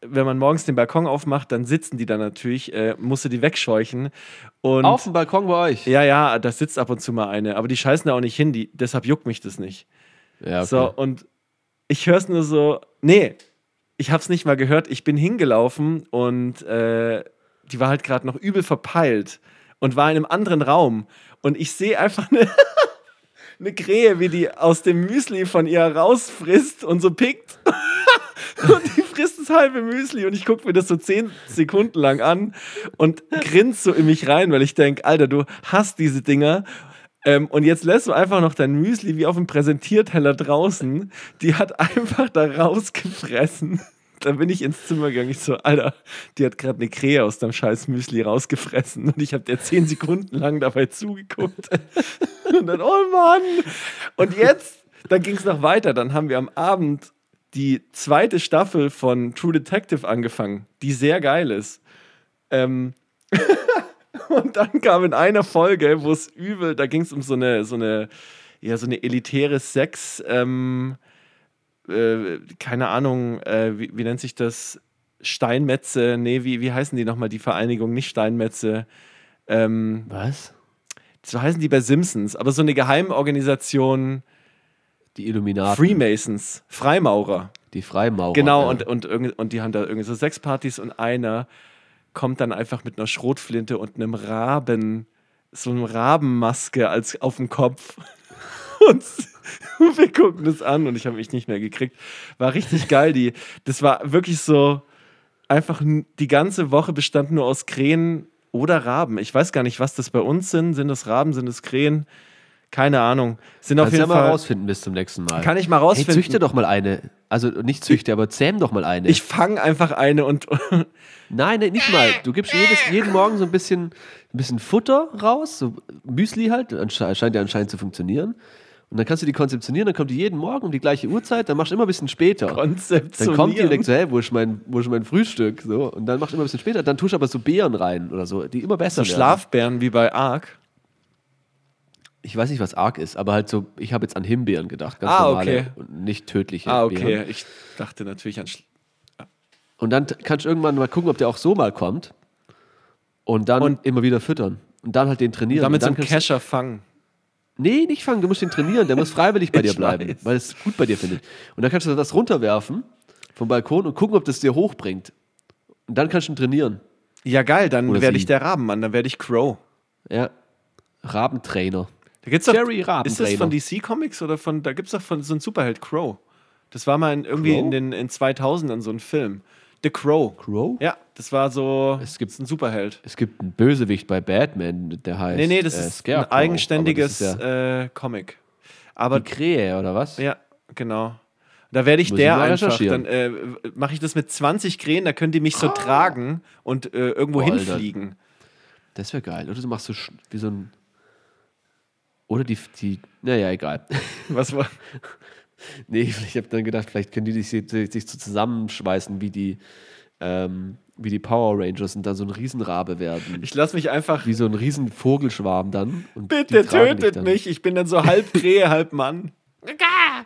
B: wenn man morgens den Balkon aufmacht, dann sitzen die da natürlich, äh, musst du die wegscheuchen. Und
A: Auf dem Balkon bei euch.
B: ja, ja, da sitzt ab und zu mal eine, aber die scheißen da auch nicht hin, die, deshalb juckt mich das nicht.
A: Ja, okay.
B: So, und ich höre es nur so, nee, ich habe es nicht mal gehört, ich bin hingelaufen und äh, die war halt gerade noch übel verpeilt und war in einem anderen Raum. Und ich sehe einfach eine, eine Krähe, wie die aus dem Müsli von ihr rausfrisst und so pickt. und die frisst das halbe Müsli und ich gucke mir das so zehn Sekunden lang an und grinst so in mich rein, weil ich denke, Alter, du hast diese Dinger. Ähm, und jetzt lässt du einfach noch dein Müsli wie auf dem Präsentierteller draußen. Die hat einfach da rausgefressen. Dann bin ich ins Zimmer gegangen. Ich so, Alter, die hat gerade eine Krähe aus deinem scheiß Müsli rausgefressen. Und ich habe dir zehn Sekunden lang dabei zugeguckt. Und dann, oh Mann. Und jetzt, dann ging es noch weiter. Dann haben wir am Abend die zweite Staffel von True Detective angefangen, die sehr geil ist. Ähm und dann kam in einer Folge, wo es übel, da ging es um so eine, so eine, ja, so eine elitäre Sex, ähm, äh, keine Ahnung, äh, wie, wie, nennt sich das? Steinmetze, nee, wie, wie heißen die nochmal, die Vereinigung, nicht Steinmetze. Ähm,
A: Was?
B: So heißen die bei Simpsons, aber so eine Geheimorganisation.
A: Die Illuminaten.
B: Freemasons, Freimaurer.
A: Die Freimaurer.
B: Genau, ja. und, und, und die haben da irgendwie so Sexpartys und einer kommt dann einfach mit einer Schrotflinte und einem Raben, so einem Rabenmaske als auf dem Kopf. Und wir gucken das an und ich habe mich nicht mehr gekriegt. War richtig geil. Die, das war wirklich so einfach die ganze Woche bestand nur aus Krähen oder Raben. Ich weiß gar nicht, was das bei uns sind. Sind das Raben, sind das Krähen? Keine Ahnung. Sind
A: Kannst auf jeden ja mal rausfinden bis zum nächsten Mal.
B: Kann ich mal rausfinden.
A: Hey, züchte doch mal eine. Also nicht züchte, aber zähm doch mal eine.
B: Ich fange einfach eine und.
A: Nein, nee, nicht mal. Du gibst jedes, jeden Morgen so ein bisschen, ein bisschen Futter raus, so Müsli halt. Scheint ja anscheinend zu funktionieren. Und dann kannst du die konzeptionieren, dann kommt die jeden Morgen um die gleiche Uhrzeit, dann machst du immer ein bisschen später.
B: Konzeptionieren.
A: Dann kommt die und denkt so, hey, wo ist mein, wo ist mein Frühstück? So, und dann machst du immer ein bisschen später, dann tust du aber so Beeren rein oder so, die immer besser
B: so werden. Schlafbeeren wie bei Ark
A: ich weiß nicht, was arg ist, aber halt so, ich habe jetzt an Himbeeren gedacht,
B: ganz ah, normale okay.
A: und nicht tödliche.
B: Ah, okay. Beeren. Ich dachte natürlich an. Schl
A: und dann kannst du irgendwann mal gucken, ob der auch so mal kommt. Und dann und immer wieder füttern. Und dann halt den trainieren.
B: Damit
A: so
B: einen Kescher fangen.
A: Nee, nicht fangen, du musst den trainieren. Der muss freiwillig bei dir bleiben, weiß. weil es gut bei dir findet. Und dann kannst du das runterwerfen vom Balkon und gucken, ob das dir hochbringt. Und dann kannst du ihn trainieren.
B: Ja, geil, dann werde ich der Rabenmann, dann werde ich Crow.
A: Ja. Rabentrainer.
B: Da gibt's doch, Jerry Ist das von DC Comics oder von, da gibt es doch von so einem Superheld Crow. Das war mal in, irgendwie Crow? in den in 2000ern so ein Film. The Crow.
A: Crow?
B: Ja, das war so
A: es gibt,
B: ein Superheld.
A: Es gibt einen Bösewicht bei Batman, der heißt.
B: Nee, nee, das äh, ist ein eigenständiges ist ja äh, Comic. Aber,
A: Die Krähe, oder was?
B: Ja, genau. Da werde ich Muss der einfach, dann äh, mache ich das mit 20 Krähen, da können die mich so ah. tragen und äh, irgendwo Boah, hinfliegen.
A: Das wäre geil. Oder du machst so wie so ein oder die, die naja, egal.
B: Was war?
A: nee, ich habe dann gedacht, vielleicht können die sich, sich so zusammenschweißen wie die, ähm, wie die Power Rangers und dann so ein Riesenrabe werden.
B: Ich lasse mich einfach.
A: Wie so ein Riesenvogelschwarm dann.
B: Bitte tötet mich, ich bin dann so halb Krähe, halb Mann.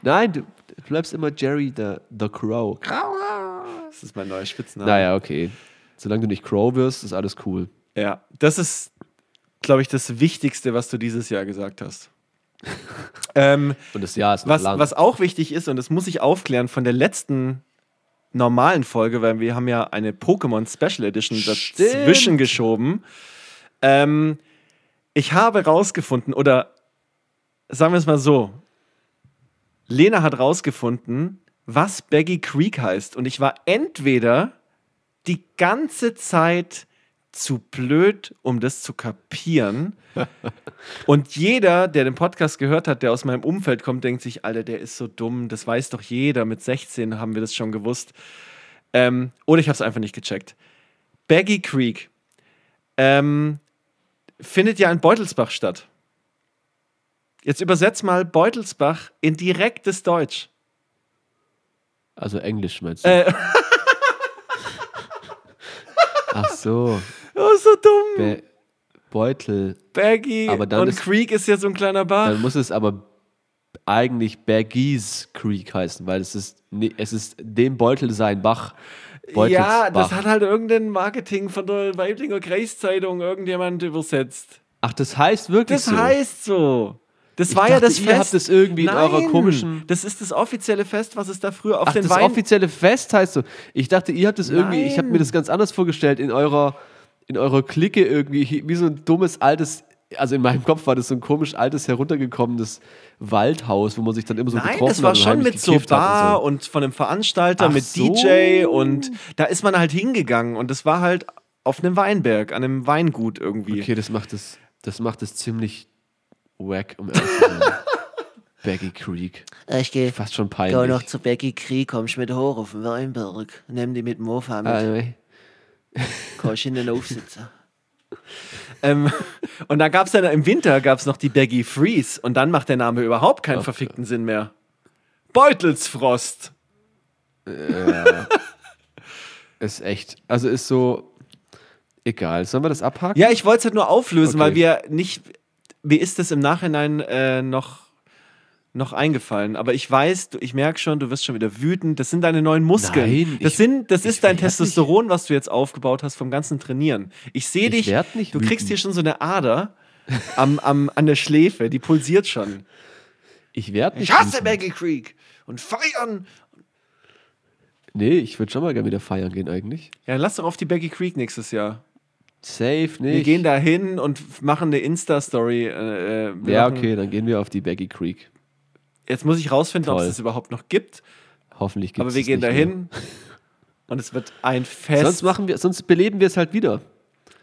A: Nein, du, du bleibst immer Jerry the, the Crow.
B: Das ist mein neuer Spitzname.
A: Naja, okay. Solange du nicht Crow wirst, ist alles cool.
B: Ja, das ist glaube ich, das Wichtigste, was du dieses Jahr gesagt hast.
A: Ähm, und das Jahr ist
B: noch
A: was, lang.
B: Was auch wichtig ist, und das muss ich aufklären von der letzten normalen Folge, weil wir haben ja eine Pokémon Special Edition dazwischen geschoben. Ähm, ich habe rausgefunden, oder sagen wir es mal so, Lena hat rausgefunden, was Baggy Creek heißt. Und ich war entweder die ganze Zeit zu blöd, um das zu kapieren. Und jeder, der den Podcast gehört hat, der aus meinem Umfeld kommt, denkt sich, Alter, der ist so dumm, das weiß doch jeder. Mit 16 haben wir das schon gewusst. Ähm, oder ich habe es einfach nicht gecheckt. Baggy Creek ähm, findet ja in Beutelsbach statt. Jetzt übersetz mal Beutelsbach in direktes Deutsch.
A: Also Englisch meinst du?
B: Äh,
A: Ach so.
B: Oh, so dumm.
A: Be Beutel.
B: Baggy.
A: Aber dann
B: und
A: ist,
B: Creek ist ja so ein kleiner Bach.
A: Dann muss es aber eigentlich Baggies Creek heißen, weil es ist, es ist dem Beutel sein Bach.
B: ja, das hat halt irgendein Marketing von der Weiblinger Kreiszeitung irgendjemand übersetzt.
A: Ach, das heißt wirklich
B: das
A: so?
B: Das heißt so. Das
A: ich
B: war
A: dachte,
B: ja das
A: ihr Fest. habt das irgendwie
B: Nein,
A: in eurer komischen.
B: Das ist das offizielle Fest, was es da früher auf
A: Ach,
B: den
A: das
B: Wein.
A: offizielle Fest heißt so. Ich dachte, ihr habt das irgendwie. Ich habe mir das ganz anders vorgestellt in eurer in eurer Clique irgendwie wie so ein dummes altes, also in meinem Kopf war das so ein komisch altes heruntergekommenes Waldhaus, wo man sich dann immer so
B: Nein,
A: getroffen
B: das war
A: hat und
B: schon mit so
A: hat
B: Bar
A: und
B: und, von einem Veranstalter
A: Ach
B: mit
A: so.
B: DJ und da ist man halt hingegangen und das war halt auf einem Weinberg, an einem Weingut
A: so.
B: irgendwie.
A: Okay, das macht es, das macht es ziemlich wack, um ehrlich zu sein. Baggy Creek.
C: Ich gehe
A: Fast schon
C: geh
A: peinlich.
C: noch zu Becky Krieg, kommst mit hoch auf den Weinberg. Nimm die mit dem Mofa mit,
A: Ah, nee.
C: Kannst in den Aufsitzen.
B: Ähm, und dann gab es dann im Winter gab's noch die Baggy Freeze und dann macht der Name überhaupt keinen verfickten Sinn mehr. Beutelsfrost.
A: Ist echt. Also ist so. Egal. Sollen wir das abhaken?
B: Ja, ich wollte es halt nur auflösen,
A: Okay.
B: weil wir nicht. Mir ist das im Nachhinein äh, noch, noch eingefallen. Aber ich weiß, ich merke schon, du wirst schon wieder wütend. Das sind deine neuen Muskeln.
A: Nein,
B: das
A: ich-
B: sind, das ist dein
A: werd nicht-
B: Testosteron, was du jetzt aufgebaut hast vom ganzen Trainieren. Ich sehe
A: Ich
B: dich. du kriegst
A: wütend.
B: hier schon so eine Ader am, am, an der Schläfe, die pulsiert schon.
A: Ich werde nicht.
B: Ich hasse. Baggy Creek und feiern.
A: Nee, ich würde schon mal gerne wieder feiern gehen eigentlich.
B: Ja, lass doch auf die Baggy Creek nächstes Jahr.
A: Safe nicht.
B: Wir gehen da hin und machen eine Insta-Story. Äh, äh,
A: Ja, okay, dann gehen wir auf die Baggy Creek.
B: Jetzt muss ich rausfinden, ob es das überhaupt noch gibt.
A: Hoffentlich gibt
B: Aber
A: es
B: wir
A: es
B: gehen dahin und es wird ein Fest.
A: Sonst machen wir, sonst beleben wir es halt wieder.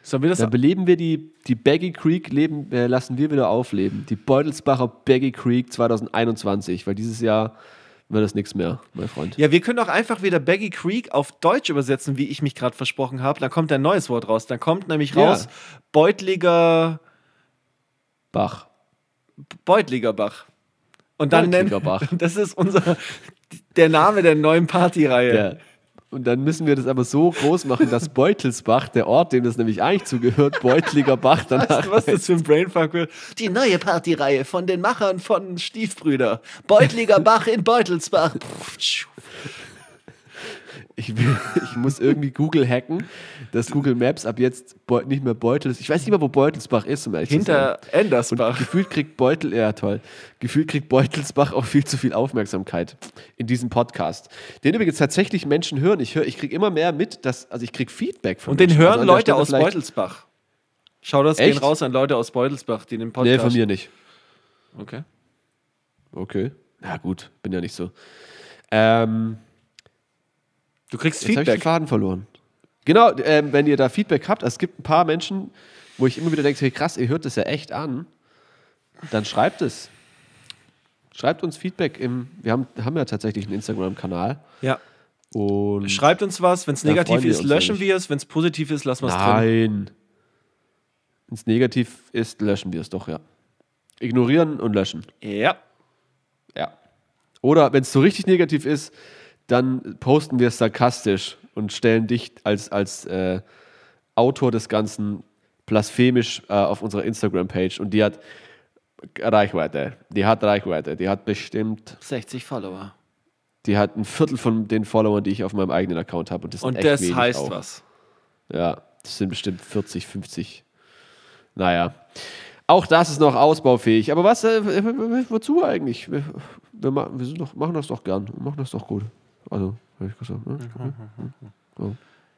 B: Sollen wir das
A: Dann beleben wir die, die Baggy Creek, leben, äh, lassen wir wieder aufleben. Die Beutelsbacher Baggy Creek 2021, weil dieses Jahr wird das nichts mehr, mein Freund.
B: Ja, wir können auch einfach wieder Baggy Creek auf Deutsch übersetzen, wie ich mich gerade versprochen habe. Dann kommt ein neues Wort raus. Dann kommt nämlich
A: Ja.
B: raus Beutliger,
A: Bach.
B: Beutliger Bach. Und dann nennen, das ist unser, der Name der neuen Partyreihe.
A: Ja. Und dann müssen wir das aber so groß machen, dass Beutelsbach, der Ort, dem das nämlich eigentlich zugehört, Beutliger Bach, danach
B: Weißt du, was das für ein Brainfuck wird? Die neue Partyreihe von den Machern von Stiefbrüder. Beutliger Bach in Beutelsbach.
A: Ich, will, ich muss irgendwie Google hacken, dass Google Maps ab jetzt nicht mehr Beutels. Ich weiß nicht mehr, wo Beutelsbach ist, um ehrlich zu sein.
B: Hinter Endersbach.
A: Gefühlt kriegt Beutel, ja toll, gefühlt kriegt Beutelsbach auch viel zu viel Aufmerksamkeit in diesem Podcast. Den übrigens tatsächlich Menschen hören. Ich höre, ich kriege immer mehr mit, dass, also ich kriege Feedback von
B: Und den
A: Menschen.
B: hören
A: Also
B: Leute aus Beutelsbach. Schau das gehen raus an Leute aus Beutelsbach, die den Podcast.
A: Nee, von mir nicht.
B: Okay.
A: Okay. Ja, gut, bin ja nicht so. Ähm,
B: Du kriegst
A: Jetzt habe ich den
B: Feedback.
A: Faden verloren. Genau, ähm, wenn ihr da Feedback habt, es gibt ein paar Menschen, wo ich immer wieder denke, hey, krass, ihr hört das ja echt an, dann schreibt es. Schreibt uns Feedback im, wir haben, haben ja tatsächlich einen Instagram-Kanal
B: Ja.
A: und
B: Schreibt uns was. Wenn es negativ
A: wir
B: ist, löschen wir es. Wenn es positiv ist, lassen wir es drin.
A: nein. Wenn es negativ ist, löschen wir es doch, ja. Ignorieren und löschen.
B: Ja.
A: Ja. Oder wenn es so richtig negativ ist, dann posten wir es sarkastisch und stellen dich als, als äh, Autor des Ganzen blasphemisch äh, auf unserer Instagram-Page. Und die hat Reichweite. Die hat Reichweite. Die hat bestimmt,
C: 60 Follower.
A: die hat ein Viertel von den Followern, die ich auf meinem eigenen Account habe. Und das,
B: Und das heißt
A: auch.
B: was.
A: Ja, das sind bestimmt 40, 50. Naja. Auch das ist noch ausbaufähig. Aber was, äh, wozu eigentlich? Wir, wir, wir sind doch, machen das doch gern. Wir machen das doch gut. Also, hab ich gesagt. Ne?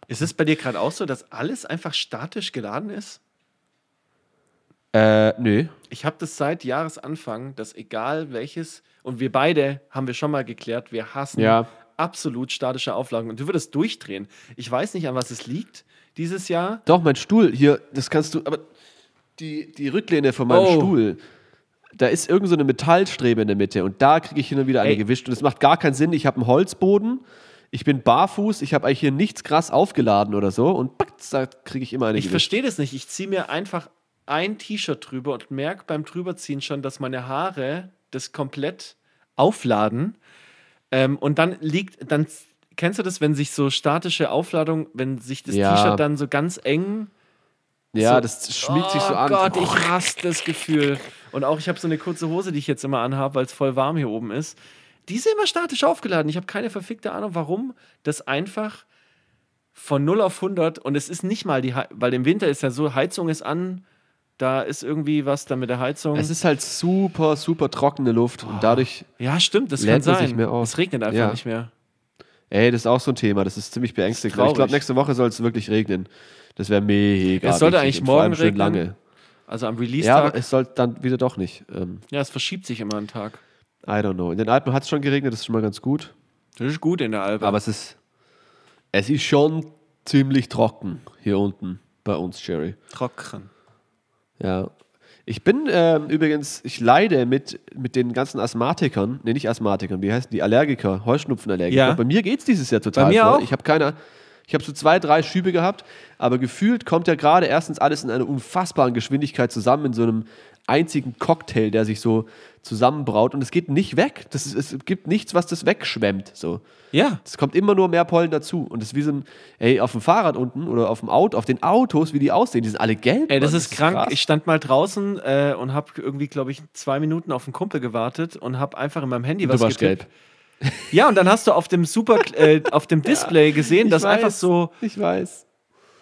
B: Ist es bei dir gerade auch so, dass alles einfach statisch geladen ist?
A: Äh, nö.
B: Ich habe das seit Jahresanfang, dass egal welches, und wir beide haben wir schon mal geklärt, wir hassen
A: Ja.
B: absolut statische Auflagen. Und du würdest durchdrehen. Ich weiß nicht, an was es liegt dieses Jahr.
A: Doch, mein Stuhl, hier, das kannst du, aber die, die Rücklehne von meinem
B: Oh.
A: Stuhl, da ist irgend so eine Metallstrebe in der Mitte und da kriege ich hin und wieder eine
B: Ey.
A: gewischt und es macht gar keinen Sinn. Ich habe einen Holzboden, ich bin barfuß, ich habe eigentlich hier nichts krass aufgeladen oder so und da kriege ich immer eine
B: Ich
A: gewischt.
B: verstehe das nicht. Ich ziehe mir einfach ein T-Shirt drüber und merke beim Drüberziehen schon, dass meine Haare das komplett aufladen. Ähm, und dann liegt, dann kennst du das, wenn sich so statische Aufladung, wenn sich das
A: Ja.
B: T-Shirt dann so ganz eng.
A: Ja,
B: so-
A: das schmiegt sich so
B: oh
A: an.
B: Gott, ich hasse das Gefühl. Und auch ich habe so eine kurze Hose, die ich jetzt immer anhabe, weil es voll warm hier oben ist. Die ist immer statisch aufgeladen. Ich habe keine verfickte Ahnung, warum das einfach von 0 auf 100 und es ist nicht mal die, weil im Winter ist ja so, Heizung ist an, da ist irgendwie was da mit der Heizung.
A: Es ist halt super, super trockene Luft und dadurch,
B: ja, stimmt, das kann sein. Es regnet einfach
A: Ja.
B: nicht mehr.
A: Ey, das ist auch so ein Thema, das ist ziemlich beängstigend. Aber ich glaube, nächste Woche soll es wirklich regnen. Das wäre mega.
B: Es sollte eigentlich morgen regnen.
A: lange.
B: Also am
A: Ja,
B: Release-Tag.
A: aber es soll dann wieder doch nicht. Ähm,
B: Ja, es verschiebt sich immer einen Tag.
A: I don't know. In den Alpen hat es schon geregnet, das ist schon mal ganz gut.
B: Das ist gut in der Alpe.
A: Aber es ist, es ist schon ziemlich trocken hier unten bei uns, Jerry.
B: trocken.
A: Ja. Ich bin ähm, übrigens, ich leide mit, mit den ganzen Asthmatikern, nee, nicht Asthmatikern, wie heißen die? Allergiker, Heuschnupfenallergiker.
B: Ja.
A: Bei mir geht es dieses Jahr total
B: Bei mir
A: voll.
B: auch.
A: Ich habe keine, ich habe so zwei, drei Schübe gehabt, aber gefühlt kommt ja gerade erstens alles in einer unfassbaren Geschwindigkeit zusammen, in so einem einzigen Cocktail, der sich so zusammenbraut und es geht nicht weg. Das ist, es gibt nichts, was das wegschwemmt. So.
B: Ja.
A: Es kommt immer nur mehr Pollen dazu. Und es ist wie so ein, ey, auf dem Fahrrad unten oder auf dem Auto, auf den Autos, wie die aussehen, die sind alle gelb.
B: Ey, das
A: Mann.
B: ist krank.
A: krass.
B: Ich stand mal draußen äh, und habe irgendwie, glaube ich, zwei Minuten auf einen Kumpel gewartet und habe einfach in meinem Handy
A: Du
B: was
A: warst
B: getippt.
A: gelb.
B: Ja, und dann hast du auf dem Super, äh, auf dem Display gesehen, dass
A: weiß,
B: einfach so,
A: Ich weiß.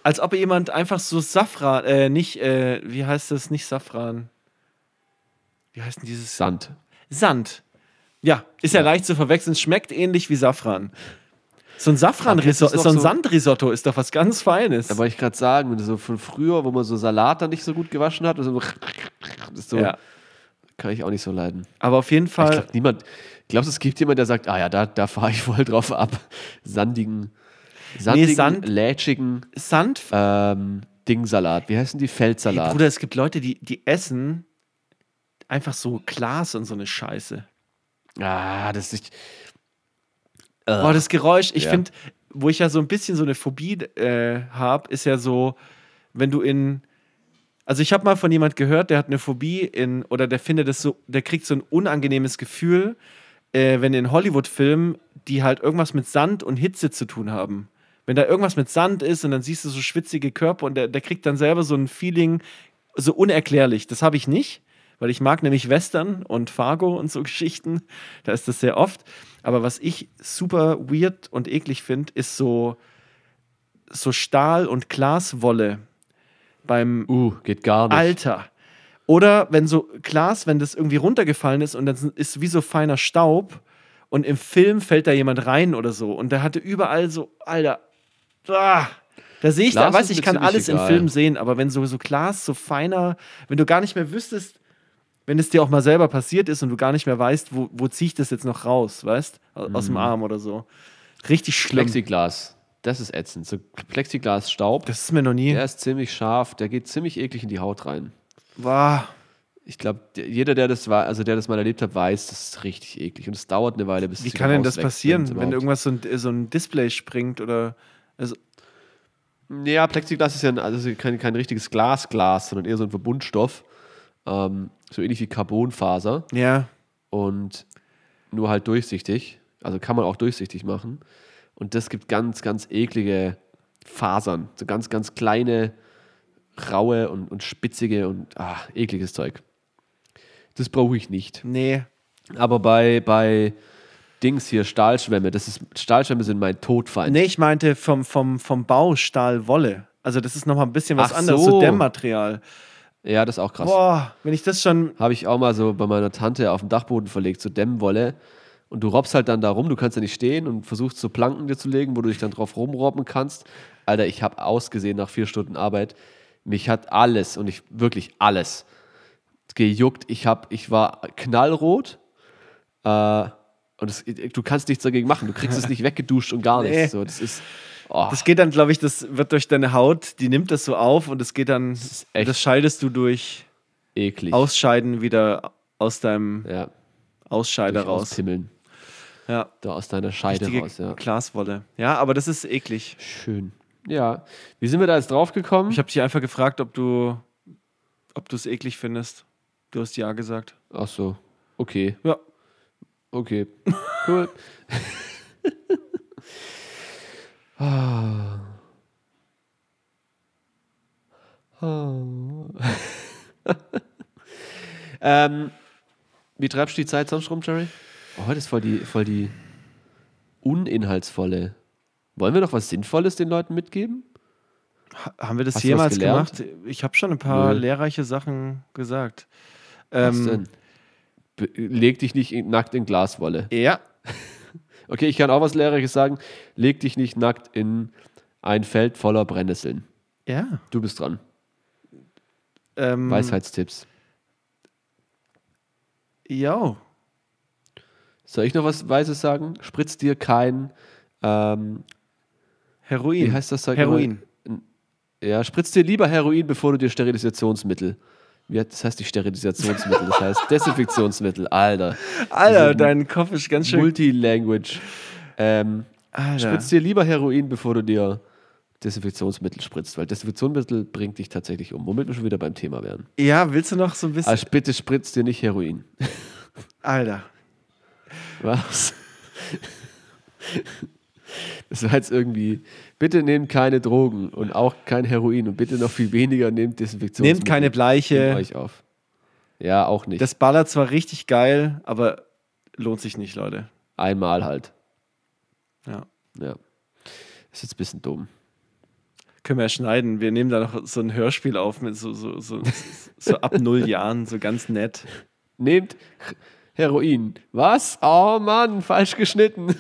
B: als ob jemand einfach so Safran, äh, nicht, äh, wie heißt das, nicht Safran. Wie heißt denn dieses?
A: Sand.
B: Sand. Ja, ist ja, leicht zu verwechseln. Schmeckt ähnlich wie Safran. So ein Safran-Risotto, so ein
A: so-
B: Sandrisotto ist doch was ganz Feines.
A: Da wollte ich gerade sagen, wenn du so von früher, wo man so Salat dann nicht so gut gewaschen hat, so, so
B: ja.
A: Kann ich auch nicht so leiden.
B: Aber auf jeden
A: Ich
B: Fall,
A: glaube, niemand, glaubst du, es gibt jemand, der sagt, ah ja, da, da fahre ich voll drauf ab. Sandigen, sandigen,
B: Sand-
A: lätschigen
B: Sand.
A: ähm, Dingsalat. Wie heißen die? Feldsalat.
B: Bruder, es gibt Leute, die, die essen einfach so Glas und so eine Scheiße.
A: ah, das ist.
B: Boah, das Geräusch, ich
A: Ja.
B: finde, wo ich ja so ein bisschen so eine Phobie äh, habe, ist ja so, wenn du in. Also ich habe mal von jemand gehört, der hat eine Phobie in, oder der findet es so, der kriegt so ein unangenehmes Gefühl, äh, wenn in Hollywood-Filmen, die halt irgendwas mit Sand und Hitze zu tun haben. Wenn da irgendwas mit Sand ist und dann siehst du so schwitzige Körper und der, der kriegt dann selber so ein Feeling, so unerklärlich. Das habe ich nicht, weil ich mag nämlich Western und Fargo und so Geschichten. Da ist das sehr oft. Aber was ich super weird und eklig finde, ist so, so Stahl- und Glaswolle beim
A: Uh, geht gar nicht.
B: Alter. Oder wenn so Glas, wenn das irgendwie runtergefallen ist und dann ist wie so feiner Staub und im Film fällt da jemand rein oder so und der hatte überall so, Alter, ah, da sehe ich,
A: Glas
B: da weiß ich, kann alles im
A: egal.
B: Film sehen, aber wenn so, so Glas so feiner, wenn du gar nicht mehr wüsstest, wenn es dir auch mal selber passiert ist und du gar nicht mehr weißt, wo, wo ziehe ich das jetzt noch raus, weißt, aus aus
A: Mhm.
B: dem Arm oder so. Richtig schlimm.
A: Plexiglas. Das ist ätzend. So Plexiglas-Staub.
B: Das ist mir noch nie.
A: Der ist ziemlich scharf, der geht ziemlich eklig in die Haut rein.
B: Boah.
A: Ich glaube, jeder, der das war, also der das mal erlebt hat, weiß, das ist richtig eklig. Und es dauert eine Weile, bis
B: Wie
A: es wieder
B: kann denn das passieren, wenn irgendwas so ein, so ein Display springt oder. Also,
A: Ja, Plexiglas ist ja ein, also kein, kein richtiges Glasglas, sondern eher so ein Verbundstoff. Ähm, so ähnlich wie Carbonfaser
B: ja.
A: und nur halt durchsichtig. Also kann man auch durchsichtig machen. Und das gibt ganz, ganz eklige Fasern. So ganz, ganz kleine, raue und, und spitzige und ah, ekliges Zeug. Das brauche ich nicht.
B: Nee.
A: Aber bei, bei Dings hier, Stahlschwämme, das ist, Stahlschwämme sind mein Todfeind.
B: Nee, ich meinte vom, vom, vom Baustahl Wolle. Also, das ist nochmal ein bisschen was
A: Ach
B: anderes,
A: so.
B: so Dämmmaterial.
A: Ja, das ist auch krass.
B: Boah, wenn ich das schon.
A: Habe ich auch mal so bei meiner Tante auf dem Dachboden verlegt, so Dämmwolle. Und du robbst halt dann da rum, du kannst ja nicht stehen und versuchst so Planken dir zu legen, wo du dich dann drauf rumrobben kannst. Alter, ich habe ausgesehen nach vier Stunden Arbeit. Mich hat alles und ich wirklich alles gejuckt. Ich, hab, ich war knallrot. Äh, und es, du kannst nichts dagegen machen. Du kriegst es nicht weggeduscht und gar nichts.
B: Nee.
A: So, das ist. Oh,
B: Das geht dann, glaube ich, das wird durch deine Haut, die nimmt das so auf und es geht dann. Das,
A: echt-
B: scheidest du durch
A: eklig.
B: Ausscheiden wieder aus deinem
A: ja,
B: Ausscheider
A: durch
B: raus.
A: Auspimmeln.
B: Ja.
A: Da aus deiner Scheide
B: Richtige
A: raus, ja.
B: Glaswolle. Ja, aber das ist eklig.
A: Schön. Ja. Wie sind wir da jetzt drauf gekommen?
B: Ich habe dich einfach gefragt, ob du ob du es eklig findest. Du hast ja gesagt.
A: Ach so. Okay.
B: Ja.
A: Okay. Cool. Ah. Ah. ähm, wie treibst du die Zeit sonst rum, Jerry? Oh, heute ist voll die, voll die uninhaltsvolle. Wollen wir noch was Sinnvolles den Leuten mitgeben?
B: Ha- Haben wir das
A: Hast
B: jemals gemacht? Ich habe schon ein paar
A: Nö.
B: lehrreiche Sachen gesagt.
A: Was
B: Ähm,
A: denn? Be leg dich nicht nackt in Glaswolle.
B: Ja,
A: Okay, ich kann auch was Lehrreiches sagen. Leg dich nicht nackt in ein Feld voller Brennnesseln.
B: Ja.
A: Du bist dran.
B: Ähm,
A: Weisheitstipps.
B: Ja.
A: Soll ich noch was Weises sagen? Spritz dir kein, ähm,
B: Heroin.
A: wie heißt das? Zeug
B: Heroin.
A: nochmal? Ja, spritz dir lieber Heroin, bevor du dir Sterilisationsmittel. Wie hat, das heißt nicht Sterilisationsmittel, das heißt Desinfektionsmittel. Alter.
B: Alter, dein Kopf ist ganz schön.
A: Multilanguage. Ähm,
B: Alter.
A: spritz dir lieber Heroin, bevor du dir Desinfektionsmittel spritzt, weil Desinfektionsmittel bringt dich tatsächlich um. Womit wir schon wieder beim Thema wären.
B: Ja, willst du noch so ein bisschen.
A: Also bitte spritz dir nicht Heroin.
B: Alter.
A: Was? Das war jetzt irgendwie, bitte nehmt keine Drogen und auch kein Heroin und bitte noch viel weniger nehmt Desinfektionsmittel.
B: Nehmt keine
A: Nehmt
B: Bleiche.
A: euch auf. Ja, auch nicht.
B: Das ballert zwar richtig geil, aber lohnt sich nicht, Leute.
A: Einmal halt.
B: Ja.
A: Ja. Ist jetzt ein bisschen dumm.
B: Können wir ja schneiden. Wir nehmen da noch so ein Hörspiel auf mit so, so, so, so ab null Jahren, so ganz nett.
A: Nehmt Heroin. Was? Oh Mann, falsch geschnitten.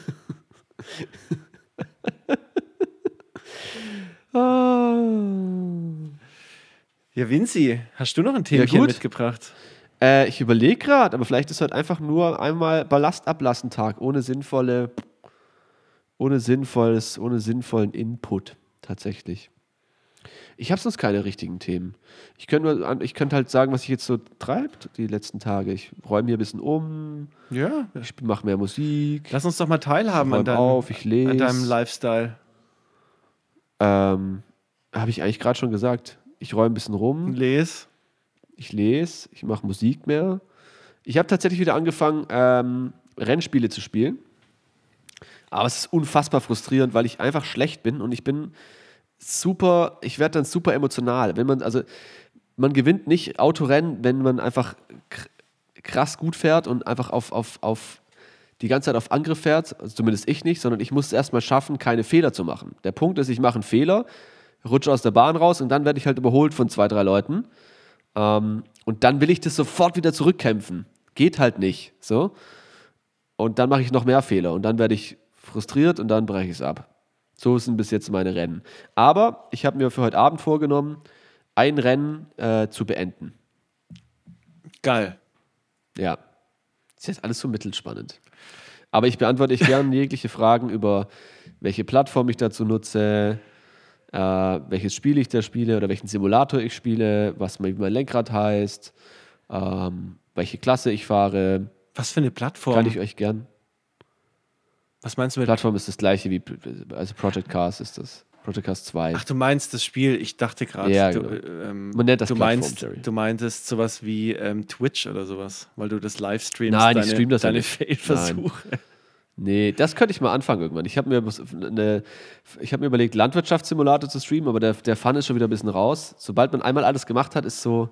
A: Ah.
B: Ja, Vinci, hast du noch ein Themchen
A: gut.
B: mitgebracht?
A: Äh, ich überlege gerade, aber vielleicht ist heute einfach nur einmal Ballast ablassen Tag, ohne sinnvolle, ohne sinnvolles, ohne sinnvollen Input tatsächlich. Ich habe sonst keine richtigen Themen. Ich könnte könnte halt sagen, was ich jetzt so treibt die letzten Tage. Ich räume hier ein bisschen um,
B: Ja.
A: ich mache mehr Musik,
B: Lass uns doch mal teilhaben an deinem,
A: auf, lese.
B: an deinem Lifestyle.
A: Ähm, habe ich eigentlich gerade schon gesagt. Ich räume ein bisschen rum.
B: Les.
A: ich lese, ich mache Musik mehr. Ich habe tatsächlich wieder angefangen, ähm, Rennspiele zu spielen. Aber es ist unfassbar frustrierend, weil ich einfach schlecht bin und ich bin super, ich werde dann super emotional. Wenn man, also, man gewinnt nicht Autorennen, wenn man einfach kr- krass gut fährt und einfach auf, auf, auf die ganze Zeit auf Angriff fährt, also zumindest ich nicht, sondern ich muss es erstmal schaffen, keine Fehler zu machen. Der Punkt ist, ich mache einen Fehler, rutsche aus der Bahn raus und dann werde ich halt überholt von zwei, drei Leuten. Ähm, und dann will ich das sofort wieder zurückkämpfen. Geht halt nicht. So. Und dann mache ich noch mehr Fehler und dann werde ich frustriert und dann breche ich es ab. So sind bis jetzt meine Rennen. Aber ich habe mir für heute Abend vorgenommen, ein Rennen äh, zu beenden.
B: Geil.
A: Ja. Ist jetzt alles so mittelspannend. Aber ich beantworte ich gerne jegliche Fragen über welche Plattform ich dazu nutze, äh, welches Spiel ich da spiele oder welchen Simulator ich spiele, was mein, mein Lenkrad heißt, ähm, welche Klasse ich fahre.
B: Was für eine Plattform?
A: Kann ich euch gern.
B: Was meinst du mit.
A: Plattform ist das gleiche wie, also Project Cars ist das. Project Cars 2.
B: Ach, du meinst das Spiel. Ich dachte gerade,
A: Ja,
B: du,
A: genau.
B: äh, ähm,
A: Man nennt das
B: du,
A: Plattform,
B: meinst,
A: Jerry.
B: du meintest sowas wie ähm, Twitch oder sowas, weil du das Livestreamst.
A: Nein, ich
B: deine,
A: stream das
B: deine
A: nicht.
B: Fail-Versuche.
A: Nee, das könnte ich mal anfangen irgendwann. Ich habe mir, eine, ich hab mir überlegt, Landwirtschaftssimulator zu streamen, aber der, der Fun ist schon wieder ein bisschen raus. Sobald man einmal alles gemacht hat, ist so,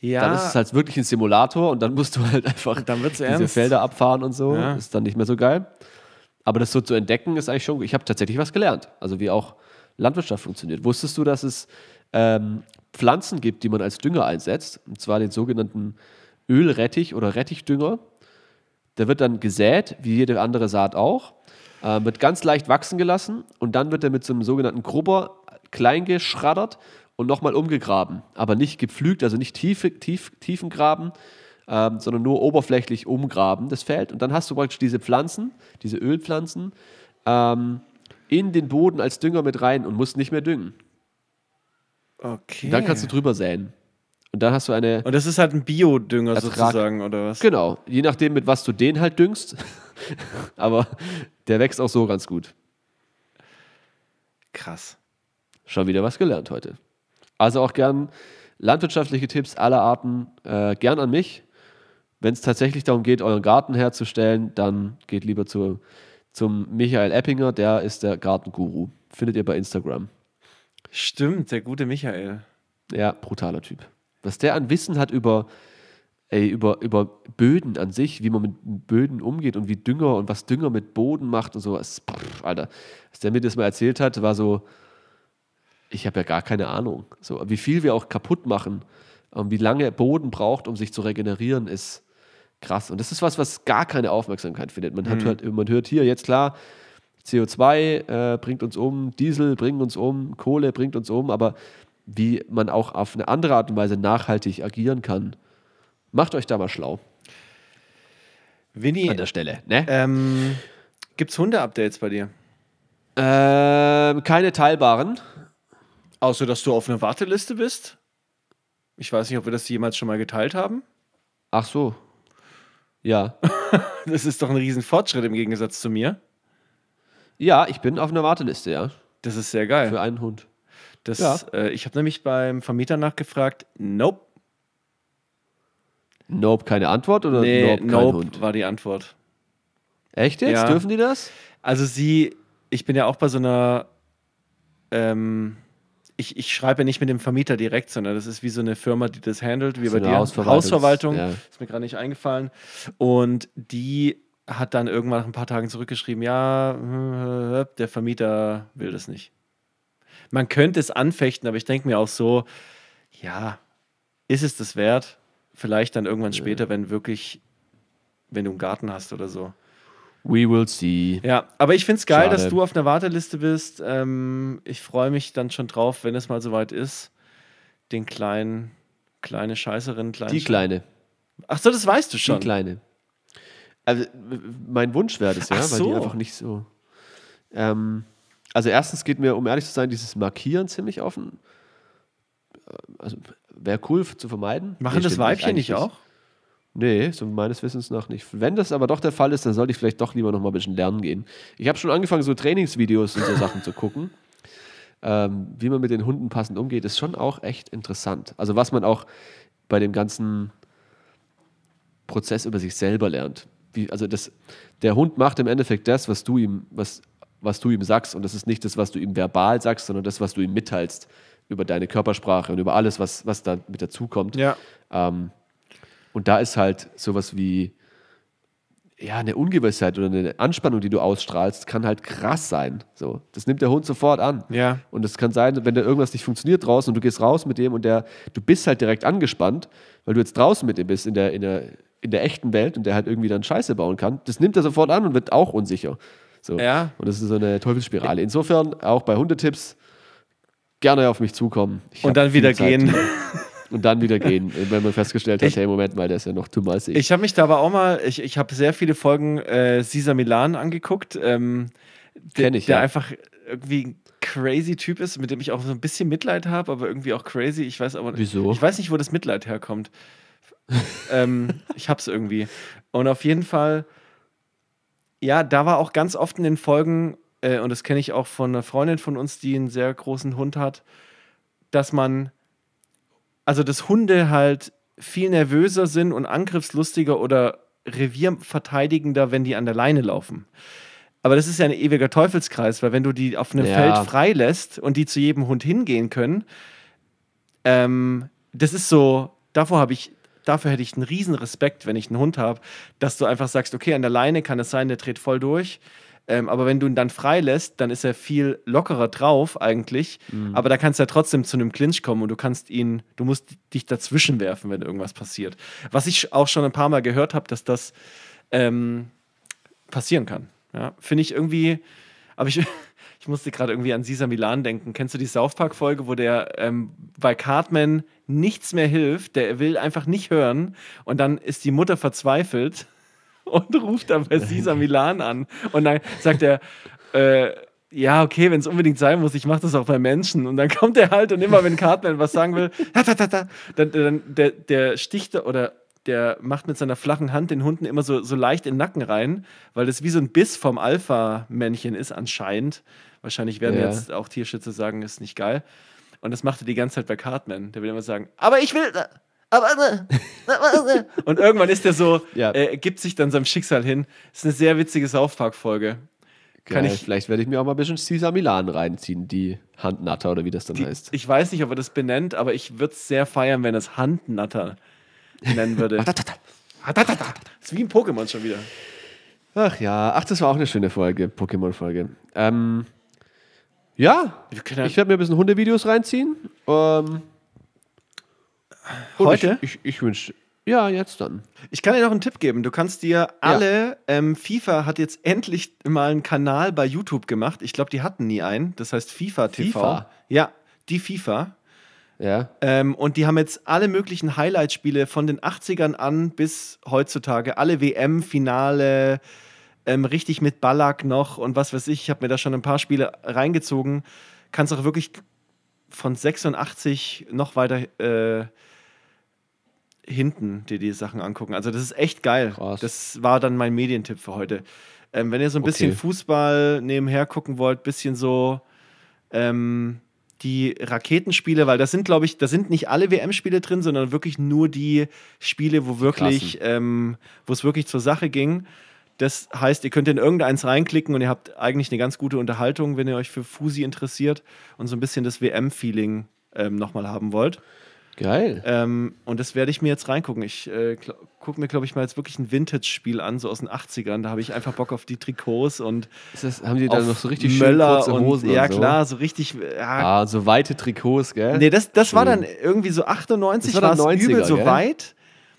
B: Ja,
A: dann ist es halt wirklich ein Simulator und dann musst du halt einfach diese
B: ernst.
A: Felder abfahren und so.
B: Ja.
A: Ist dann nicht mehr so geil. Aber das so zu entdecken, ist eigentlich schon. Ich habe tatsächlich was gelernt. Also wie auch Landwirtschaft funktioniert. Wusstest du, dass es ähm, Pflanzen gibt, die man als Dünger einsetzt? Und zwar den sogenannten Ölrettich oder Rettichdünger. Der wird dann gesät, wie jede andere Saat auch, äh, wird ganz leicht wachsen gelassen und dann wird er mit so einem sogenannten Grubber klein geschraddert und nochmal umgegraben. Aber nicht gepflügt, also nicht tiefe, tief, tiefen Graben, ähm, sondern nur oberflächlich umgraben, das Feld. Und dann hast du praktisch diese Pflanzen, diese Ölpflanzen, ähm, in den Boden als Dünger mit rein und musst nicht mehr düngen.
B: Okay.
A: Und dann kannst du drüber säen. Und dann hast du eine,
B: Und das ist halt ein Biodünger
A: Ertrag.
B: sozusagen, oder was?
A: genau, je nachdem, mit was du den halt düngst. Aber der wächst auch so ganz gut.
B: Krass.
A: Schon wieder was gelernt heute. Also auch gern landwirtschaftliche Tipps aller Arten, äh, gern an mich. Wenn es tatsächlich darum geht, euren Garten herzustellen, dann geht lieber zu, zum Michael Eppinger, der ist der Gartenguru. Findet ihr bei Instagram.
B: Stimmt, der gute Michael.
A: Ja, brutaler Typ. Was der an Wissen hat über, ey, über, über Böden an sich, wie man mit Böden umgeht und wie Dünger und was Dünger mit Boden macht und so. Pff, Alter, was der mir das mal erzählt hat, war so, ich habe ja gar keine Ahnung. So, wie viel wir auch kaputt machen und wie lange Boden braucht, um sich zu regenerieren, ist, krass. Und das ist was, was gar keine Aufmerksamkeit findet. Man, hat, hört, man hört hier jetzt klar, CO2 äh, bringt uns um, Diesel bringt uns um, Kohle bringt uns um, aber wie man auch auf eine andere Art und Weise nachhaltig agieren kann, macht euch da mal schlau
B: Winnie,
A: an der Stelle. Ne?
B: ähm, gibt es Hunde-Updates bei dir?
A: Ähm, keine teilbaren.
B: Außer, dass du auf einer Warteliste bist? Ich weiß nicht, ob wir das jemals schon mal geteilt haben.
A: Ach so. Ja.
B: Das ist doch ein Riesenfortschritt im Gegensatz zu mir.
A: Ja, ich bin auf einer Warteliste, ja.
B: Das ist sehr geil.
A: Für einen Hund.
B: Das,
A: Ja.
B: äh, ich habe nämlich beim Vermieter nachgefragt. Nope.
A: Nope, keine Antwort oder
B: Nee,
A: nope, kein
B: nope
A: Hund?
B: war die Antwort.
A: Echt jetzt?
B: Ja.
A: Dürfen die das?
B: Also sie, ich bin ja auch bei so einer, ähm, ich, ich schreibe ja nicht mit dem Vermieter direkt, sondern das ist wie so eine Firma, die das handelt, wie
A: So
B: bei dir.
A: Hausverwaltungs-
B: Hausverwaltung,
A: ja.
B: ist mir gerade nicht eingefallen. Und die hat dann irgendwann nach ein paar Tagen zurückgeschrieben, ja, äh, der Vermieter will das nicht. Man könnte es anfechten, aber ich denke mir auch so, ja, ist es das wert? Vielleicht dann irgendwann später, wenn wirklich, wenn du einen Garten hast oder so.
A: We will see.
B: Ja, aber ich finde es geil,
A: Schade.
B: dass du auf einer Warteliste bist. Ähm, ich freue mich dann schon drauf, wenn es mal soweit ist, den kleinen, kleine Scheißerin, kleinen
A: Die Kleine.
B: Ach so, das weißt du
A: Die
B: schon.
A: Kleine. Also, mein Wunsch wäre das ja,
B: Ach
A: weil die
B: so.
A: einfach nicht so. Ähm, also, erstens geht mir, um ehrlich zu sein, dieses Markieren ziemlich offen. Also, wäre cool zu vermeiden.
B: Machen
A: Nee,
B: das Weibchen nicht auch?
A: Nee, so meines Wissens nach nicht. Wenn das aber doch der Fall ist, dann sollte ich vielleicht doch lieber noch mal ein bisschen lernen gehen. Ich habe schon angefangen, so Trainingsvideos und so Sachen zu gucken. Ähm, wie man mit den Hunden passend umgeht, ist schon auch echt interessant. Also was man auch bei dem ganzen Prozess über sich selber lernt. Wie, also das, der Hund macht im Endeffekt das, was du ihm, was, was du ihm sagst. Und das ist nicht das, was du ihm verbal sagst, sondern das, was du ihm mitteilst über deine Körpersprache und über alles, was, was da mit dazukommt.
B: Ja.
A: Ähm, und da ist halt sowas wie ja, eine Ungewissheit oder eine Anspannung, die du ausstrahlst, kann halt krass sein. So, das nimmt der Hund sofort an.
B: Ja.
A: Und es kann sein, wenn da irgendwas nicht funktioniert draußen und du gehst raus mit dem und der, du bist halt direkt angespannt, weil du jetzt draußen mit dem bist in der, in der, in der echten Welt und der halt irgendwie dann Scheiße bauen kann. Das nimmt er sofort an und wird auch unsicher. So.
B: Ja.
A: Und das ist so eine Teufelsspirale. Insofern auch bei Hundetipps gerne auf mich zukommen. Ich
B: Und dann wieder
A: Zeit.
B: gehen.
A: Und dann wieder gehen, wenn man festgestellt hat,
B: Ich-
A: hey, Moment mal, der ist ja noch too massig.
B: Ich habe mich da aber auch mal, ich, ich habe sehr viele Folgen äh, Caesar Milan angeguckt. Ähm, der,
A: Kenn ich,
B: der
A: ja.
B: einfach irgendwie ein crazy Typ ist, mit dem ich auch so ein bisschen Mitleid habe, aber irgendwie auch crazy. Ich weiß aber
A: Wieso?
B: Ich weiß nicht, wo das Mitleid herkommt. ähm, ich hab's irgendwie. Und auf jeden Fall, ja, da war auch ganz oft in den Folgen, äh, und das kenne ich auch von einer Freundin von uns, die einen sehr großen Hund hat, dass man, also dass Hunde halt viel nervöser sind und angriffslustiger oder revierverteidigender, wenn die an der Leine laufen. Aber das ist ja ein ewiger Teufelskreis, weil wenn du die auf einem
A: Ja.
B: Feld freilässt und die zu jedem Hund hingehen können, ähm, das ist so, davor habe ich, dafür hätte ich einen riesen Respekt, wenn ich einen Hund habe, dass du einfach sagst, okay, an der Leine kann es sein, der dreht voll durch. Ähm, aber wenn du ihn dann freilässt, dann ist er viel lockerer drauf eigentlich. Aber da kannst du ja trotzdem zu einem Clinch kommen und du kannst ihn, du musst dich dazwischen werfen, wenn irgendwas passiert. Was ich auch schon ein paar Mal gehört habe, dass das ähm, passieren kann. Ja, finde ich irgendwie, aber ich, ich musste gerade irgendwie an Caesar Milan denken. Kennst du die South Park-Folge, wo der ähm, bei Cartman nichts mehr hilft, der will einfach nicht hören und dann ist die Mutter verzweifelt und ruft dann bei Caesar Milan an und dann sagt er, äh, ja, okay, wenn es unbedingt sein muss, ich mache das auch bei Menschen. Und dann kommt er halt und immer, wenn Cartman was sagen will, ta, ta, ta, ta, dann, dann der, der sticht oder der macht mit seiner flachen Hand den Hunden immer so, so leicht in den Nacken rein, weil das wie so ein Biss vom Alpha-Männchen ist anscheinend. Wahrscheinlich werden
A: Ja.
B: jetzt auch Tierschützer sagen, ist nicht geil. Und das macht er die ganze Zeit bei Cartman. Der will immer sagen, aber ich will, und irgendwann ist er so,
A: Ja.
B: äh, gibt sich dann seinem Schicksal hin. ist eine sehr witzige South Park-Folge. Kann
A: Geil,
B: ich-
A: vielleicht werde ich mir auch mal ein bisschen Caesar Milan reinziehen, die Handnatter oder wie das dann
B: Die,
A: heißt.
B: ich weiß nicht, ob er das benennt, aber ich würde es sehr feiern, wenn er es Handnatter nennen würde. Das ist wie ein Pokémon schon wieder.
A: Ach ja, ach, das war auch eine schöne Folge, Pokémon-Folge. Ähm, ja- ich werde mir ein bisschen Hundevideos reinziehen. Ähm, und
B: Heute?
A: Ich, ich, ich wünsche, Ja, jetzt dann.
B: Ich kann dir noch einen Tipp geben. Du kannst dir alle, ähm, FIFA hat jetzt endlich mal einen Kanal bei YouTube gemacht. Ich glaube, die hatten nie einen. Das heißt FIFA TV.
A: FIFA?
B: Ja, die FIFA.
A: Ja.
B: Ähm, und die haben jetzt alle möglichen Highlight-Spiele von den 80ern an bis heutzutage. Alle WM-Finale, ähm, richtig mit Ballack noch und was weiß ich. Ich habe mir da schon ein paar Spiele reingezogen. Kannst auch wirklich von 86 noch weiter äh, hinten dir die Sachen angucken. Also das ist echt geil.
A: Krass.
B: Das war dann mein Medientipp für heute. Ähm, wenn ihr so ein bisschen
A: Okay.
B: Fußball nebenher gucken wollt, bisschen so ähm, die Raketenspiele, weil das sind, glaube ich, da sind nicht alle WM-Spiele drin, sondern wirklich nur die Spiele, wo wirklich, ähm, wo es wirklich zur Sache ging. Das heißt, ihr könnt in irgendeins reinklicken und ihr habt eigentlich eine ganz gute Unterhaltung, wenn ihr euch für Fusi interessiert und so ein bisschen das WM-Feeling ähm, nochmal haben wollt.
A: Geil.
B: Ähm, und das werde ich mir jetzt reingucken. Ich äh, gucke mir, glaube ich, mal jetzt wirklich ein Vintage-Spiel an, so aus den 80ern. Da habe ich einfach Bock auf die Trikots und
A: das, haben die da noch so richtig schön
B: Möller
A: kurze
B: und,
A: Hosen
B: Ja,
A: und so?
B: klar, so richtig. Ja,
A: Ah, so weite Trikots, gell?
B: Nee, das, das war
A: Schön.
B: dann irgendwie so 98,
A: Das
B: war
A: dann
B: es übel
A: 90er,
B: so
A: gell?
B: weit.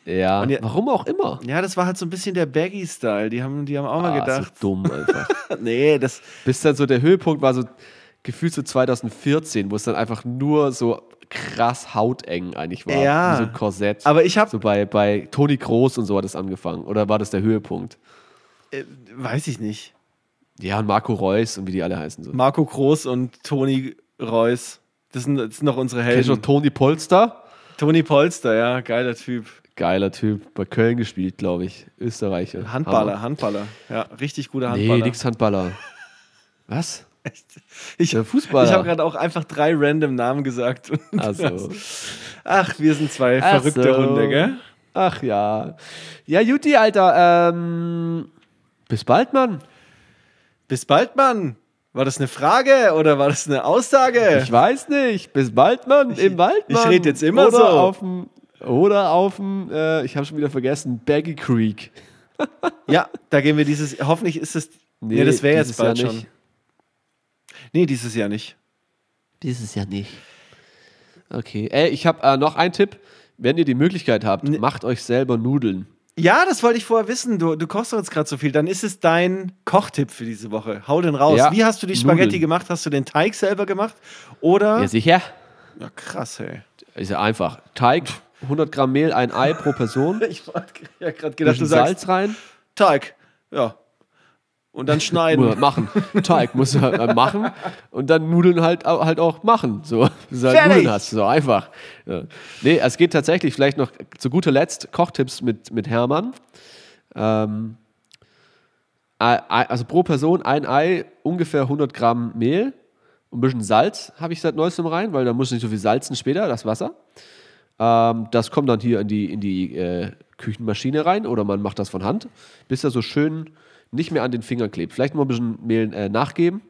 A: ja.
B: Und ja-
A: Warum auch immer.
B: Ja, das war halt so ein bisschen der Baggy-Style. Die haben, die haben auch mal
A: Ah,
B: gedacht.
A: So dumm einfach.
B: Nee, das.
A: Bis dann so der Höhepunkt war so gefühlt so 2014, wo es dann einfach nur so krass hauteng eigentlich war.
B: Ja.
A: Wie so ein Korsett.
B: Aber ich habe,
A: so bei, bei Toni Groß und so hat es angefangen. Oder war das der Höhepunkt?
B: äh, weiß ich nicht,
A: Ja, und Marco Reus und wie die alle heißen. So.
B: Marco Groß und Toni Reus. Das sind, das sind noch unsere
A: Kennst du
B: Helden.
A: Toni Polster?
B: Toni Polster, ja, geiler Typ.
A: Geiler Typ. Bei Köln gespielt, glaube ich. Österreicher.
B: Handballer,
A: Hammer.
B: Handballer. Ja, richtig guter Handballer.
A: Nee, nix Handballer. Was?
B: Ich,
A: Der Fußballer.
B: ich habe gerade auch einfach drei random Namen gesagt. Und
A: Also.
B: Ach, wir sind zwei
A: Ach
B: verrückte
A: so.
B: Hunde, gell?
A: Ach ja. Ja, Juti, Alter. Ähm, bis bald, Mann.
B: Bis bald, Mann. War das eine Frage oder war das eine Aussage?
A: Ich weiß nicht. Bis bald, Mann. Im Wald,
B: ich
A: Mann.
B: red jetzt immer
A: oder
B: so.
A: Auf dem, oder auf dem, äh, ich habe schon wieder vergessen, Baggy Creek.
B: Ja, da gehen wir dieses. Hoffentlich ist es. Nee, das wäre jetzt bald
A: Jahr
B: schon.
A: nicht.
B: Nee, dieses Jahr nicht.
A: Dieses Jahr nicht. Okay. Ey, ich habe äh, noch einen Tipp. Wenn ihr die Möglichkeit habt,
B: Ne-
A: macht euch selber Nudeln.
B: Ja, das wollte ich vorher wissen. Du, du kochst doch jetzt gerade so viel. Dann ist es dein Kochtipp für diese Woche. Hau den raus.
A: Ja,
B: Wie hast du die Spaghetti
A: Nudeln.
B: gemacht? Hast du den Teig selber gemacht? Oder.
A: Ja, sicher.
B: Ja, krass, hey.
A: Ist ja einfach. Teig, 100 Gramm Mehl, ein Ei pro Person.
B: Ich habe gerade gedacht, du sagst
A: Salz rein.
B: Teig. Ja. Und dann
A: Muss
B: schneiden.
A: er machen. Teig muss er halt machen und dann Nudeln halt, halt auch machen. So, dass du halt. Nudeln hast. So einfach. Ja. Nee, es geht tatsächlich vielleicht noch zu guter Letzt Kochtipps mit, mit Hermann. Ähm, also pro Person ein Ei, ungefähr 100 Gramm Mehl und ein bisschen Salz habe ich seit neuestem rein, weil da muss nicht so viel salzen später, das Wasser. Ähm, das kommt dann hier in die, in die äh, Küchenmaschine rein oder man macht das von Hand, bis er so schön nicht mehr an den Fingern klebt. Vielleicht mal ein bisschen Mehl äh, nachgeben.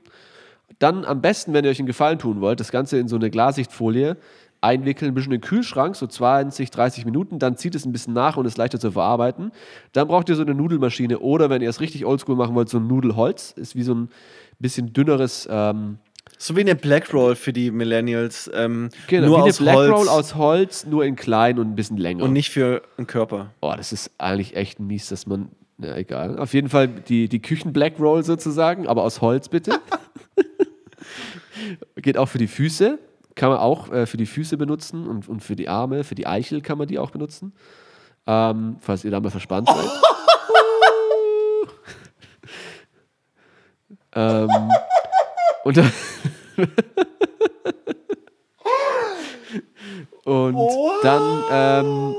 A: Dann am besten, wenn ihr euch einen Gefallen tun wollt, das Ganze in so eine Glassichtfolie einwickeln, ein bisschen in den Kühlschrank, so 20, 30 Minuten, dann zieht es ein bisschen nach und ist leichter zu verarbeiten. Dann braucht ihr so eine Nudelmaschine oder wenn ihr es richtig oldschool machen wollt, so ein Nudelholz. Ist wie so ein bisschen dünneres, ähm,
B: So wie eine Black Roll für die Millennials. Ähm,
A: genau,
B: nur
A: wie eine
B: aus
A: Black
B: Holz
A: Roll aus Holz, nur in klein und ein bisschen länger.
B: und nicht für einen Körper.
A: Oh, das ist eigentlich echt mies, dass man. Na, egal. Auf jeden Fall die, die Küchen-Black Roll sozusagen, aber aus Holz bitte. Geht auch für die Füße. Kann man auch äh, für die Füße benutzen und, und für die Arme, für die Eichel kann man die auch benutzen. Ähm, falls ihr da mal verspannt seid. ähm, und dann. und dann ähm,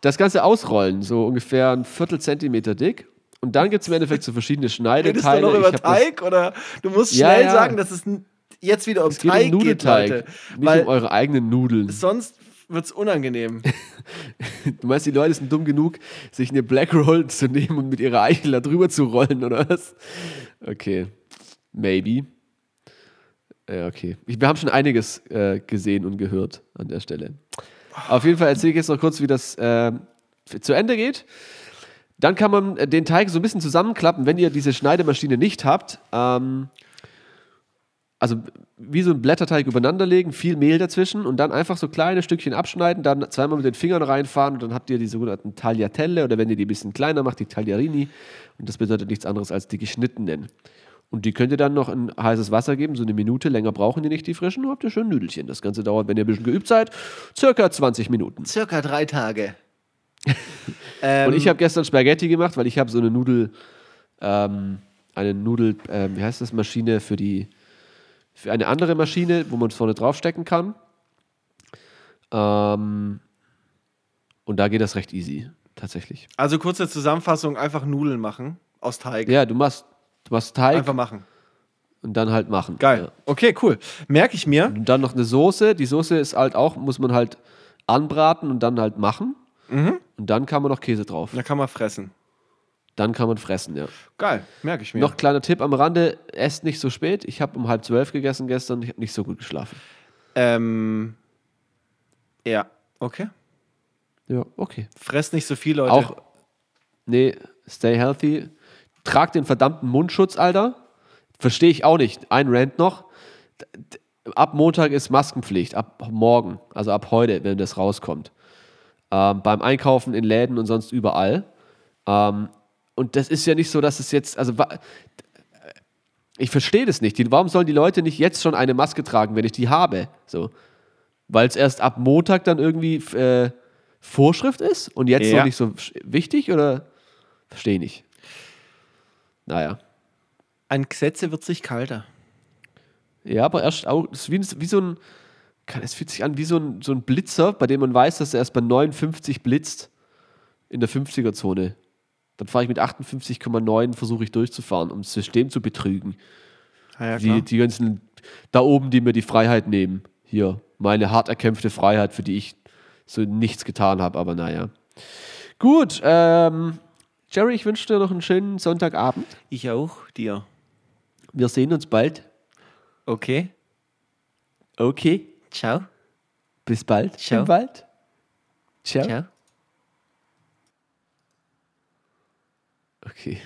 A: das Ganze ausrollen, so ungefähr ein Viertelzentimeter dick. Und dann gibt es im Endeffekt so verschiedene
B: Redest du
A: Schneideteile.
B: noch über
A: das-
B: Teig oder du musst
A: Ja,
B: schnell
A: ja.
B: sagen, dass es jetzt wieder um
A: Es geht
B: Teig
A: um Nudelteig,
B: geht, Leute.
A: nicht
B: Weil
A: um eure eigenen Nudeln.
B: sonst wird es unangenehm.
A: Du meinst, die Leute sind dumm genug, sich eine Black Roll zu nehmen und mit ihrer Eichel da drüber zu rollen, oder was? Okay. Maybe. Ja, okay. Wir haben schon einiges äh, gesehen und gehört an der Stelle. Auf jeden Fall erzähle ich jetzt noch kurz, wie das äh, zu Ende geht. Dann kann man äh, den Teig so ein bisschen zusammenklappen, wenn ihr diese Schneidemaschine nicht habt. Ähm, also wie so ein Blätterteig übereinander legen, viel Mehl dazwischen und dann einfach so kleine Stückchen abschneiden, dann zweimal mit den Fingern reinfahren und dann habt ihr die sogenannten Tagliatelle oder wenn ihr die ein bisschen kleiner macht, die Tagliarini. Und das bedeutet nichts anderes als die geschnittenen. Und die könnt ihr dann noch in heißes Wasser geben, so eine Minute, länger brauchen die nicht, die frischen, dann habt ihr schön Nüdelchen. Das Ganze dauert, wenn ihr ein bisschen geübt seid, circa 20 Minuten.
C: Circa drei Tage.
A: Und ich habe gestern Spaghetti gemacht, weil ich habe so eine Nudel, ähm, eine Nudel, ähm, wie heißt das, Maschine für die, für eine andere Maschine, wo man es vorne draufstecken kann. Ähm, und da geht das recht easy, tatsächlich.
B: Also kurze Zusammenfassung, einfach Nudeln machen aus Teig.
A: Ja, du machst, du machst Teig
B: Einfach machen.
A: und dann halt machen.
B: Geil.
A: Ja.
B: Okay, cool. Merke ich mir.
A: Und dann noch eine Soße. Die Soße ist halt auch, muss man halt anbraten und dann halt machen.
B: Mhm.
A: Und dann kann man noch Käse drauf.
B: Da kann man fressen.
A: Dann kann man fressen, ja.
B: Geil, merke ich mir.
A: Noch kleiner Tipp am Rande, esst nicht so spät. Ich habe um halb zwölf gegessen gestern, ich habe nicht so gut geschlafen.
B: Ähm, ja, okay.
A: Ja, okay.
B: Fress nicht so viel, Leute.
A: Auch, nee, stay healthy. Trag den verdammten Mundschutz, Alter. Verstehe ich auch nicht. Ein Rant noch. Ab Montag ist Maskenpflicht, ab morgen, also ab heute, wenn das rauskommt. Ähm, beim Einkaufen in Läden und sonst überall. Ähm, und das ist ja nicht so, dass es jetzt, also ich verstehe das nicht. Die, warum sollen die Leute nicht jetzt schon eine Maske tragen, wenn ich die habe? So. Weil es erst ab Montag dann irgendwie äh, Vorschrift ist und jetzt
B: Ja.
A: noch nicht so wichtig oder verstehe ich nicht. Naja.
B: An Gesetze wird sich kalter.
A: Ja, aber erst auch, ist wie, wie so ein, kann- es fühlt sich an wie so ein, so ein Blitzer, bei dem man weiß, dass er erst bei 59 blitzt in der 50er-Zone. Dann fahre ich mit 58,9, versuche ich durchzufahren, um das System zu betrügen.
B: Ja, ja,
A: die, die ganzen da oben, die mir die Freiheit nehmen. Hier, meine hart erkämpfte Freiheit, für die ich so nichts getan habe, aber naja. Gut, ähm, Jerry, ich wünsche dir noch einen schönen Sonntagabend.
B: Ich auch, dir.
A: Wir sehen uns bald.
B: Okay.
A: Okay,
C: Ciao.
A: bis bald.
C: Ciao.
A: Bis bald. Ciao.
C: Ciao.
A: Okay.